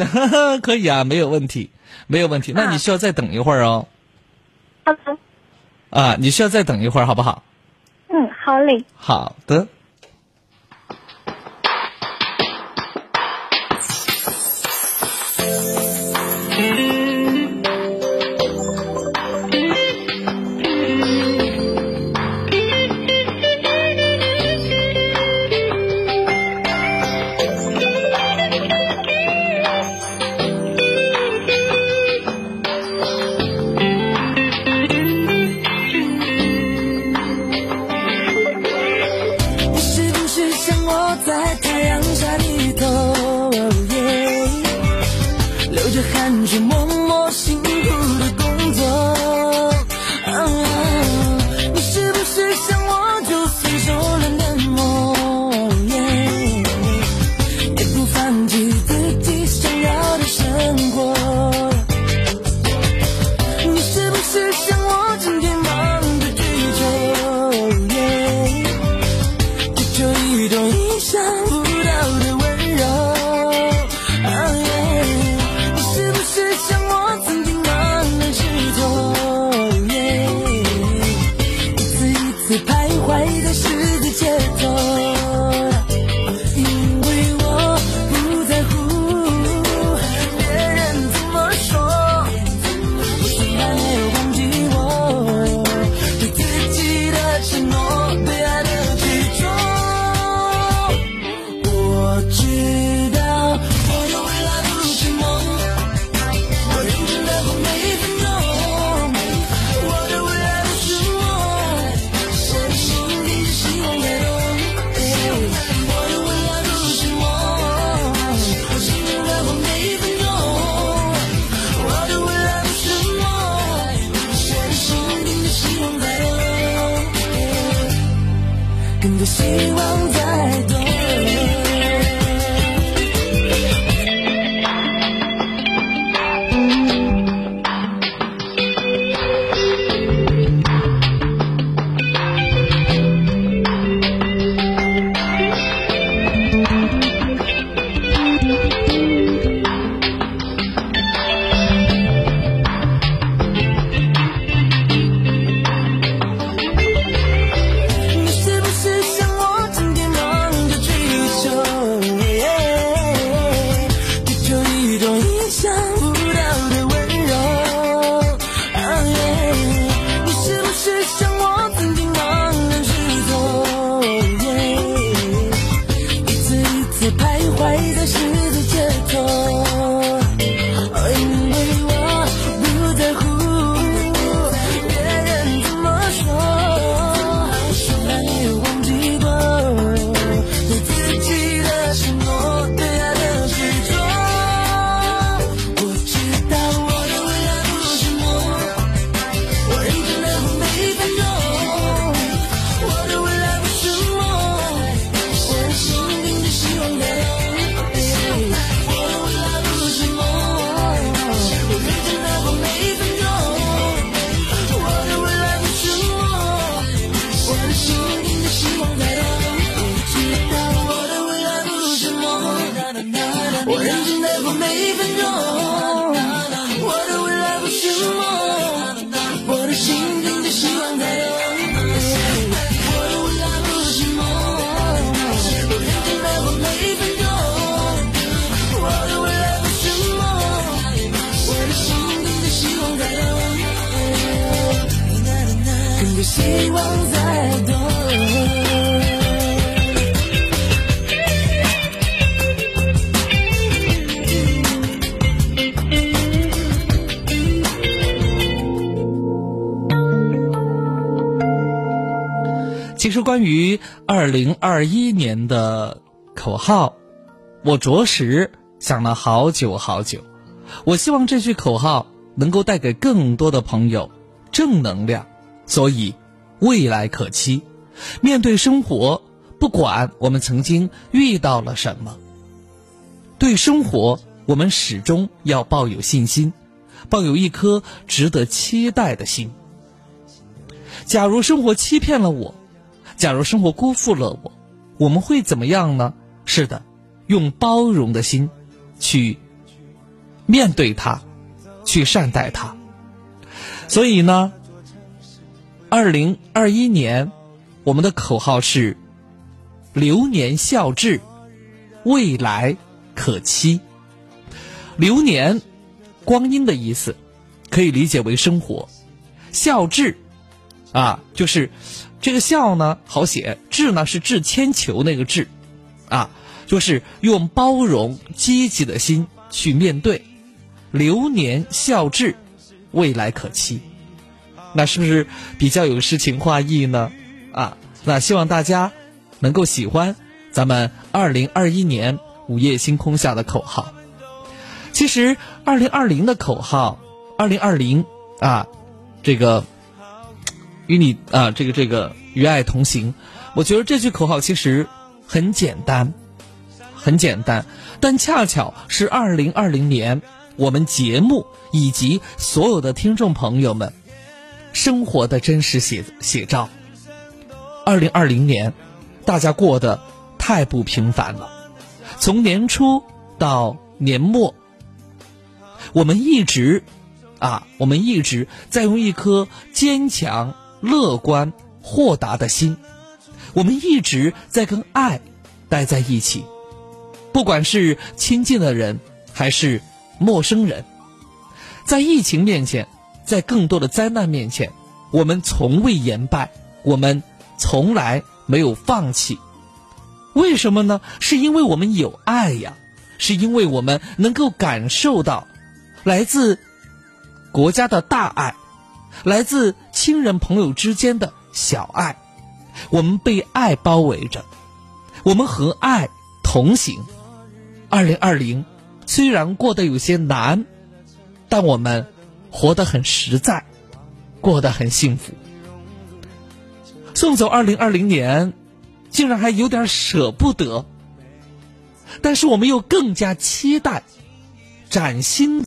可以啊，没有问题，没有问题。那你需要再等一会儿哦。好的。啊，你需要再等一会儿，好不好？嗯，好嘞。好的。我认真的活每一分钟。我的未来不是梦，我的心顶着希望在动。我的未来不是梦，我认真的活每一分钟。我的未来不是梦，我的心顶着希望在动。更多希望实关于二零二一年的口号，我着实想了好久好久。我希望这句口号能够带给更多的朋友正能量，所以未来可期。面对生活，不管我们曾经遇到了什么，对生活我们始终要抱有信心，抱有一颗值得期待的心。假如生活欺骗了我，假如生活辜负了我，我们会怎么样呢？是的，用包容的心去面对它，去善待它。所以呢，二零二一年我们的口号是“流年笑掷，未来可期”。流年，光阴的意思，可以理解为生活；笑掷，啊，就是这个笑呢好写，志呢是掷铅球那个志，啊，就是用包容、积极的心去面对。流年笑至，未来可期。那是不是比较有诗情画意呢？啊，那希望大家能够喜欢咱们二零二一年午夜星空下的口号。其实二零二零的口号，二零二零啊，这个与你啊，这个这个与爱同行。我觉得这句口号其实很简单，很简单，但恰巧是二零二零年我们节目以及所有的听众朋友们生活的真实写写照。二零二零年，大家过得太不平凡了，从年初到年末，我们一直啊，我们一直在用一颗坚强、乐观、豁达的心，我们一直在跟爱待在一起，不管是亲近的人还是陌生人，在疫情面前，在更多的灾难面前，我们从未言败，我们从来没有放弃。为什么呢？是因为我们有爱呀，是因为我们能够感受到来自国家的大爱，来自亲人朋友之间的小爱。我们被爱包围着，我们和爱同行。二零二零虽然过得有些难，但我们活得很实在，过得很幸福。送走二零二零年，竟然还有点舍不得。但是我们又更加期待崭新。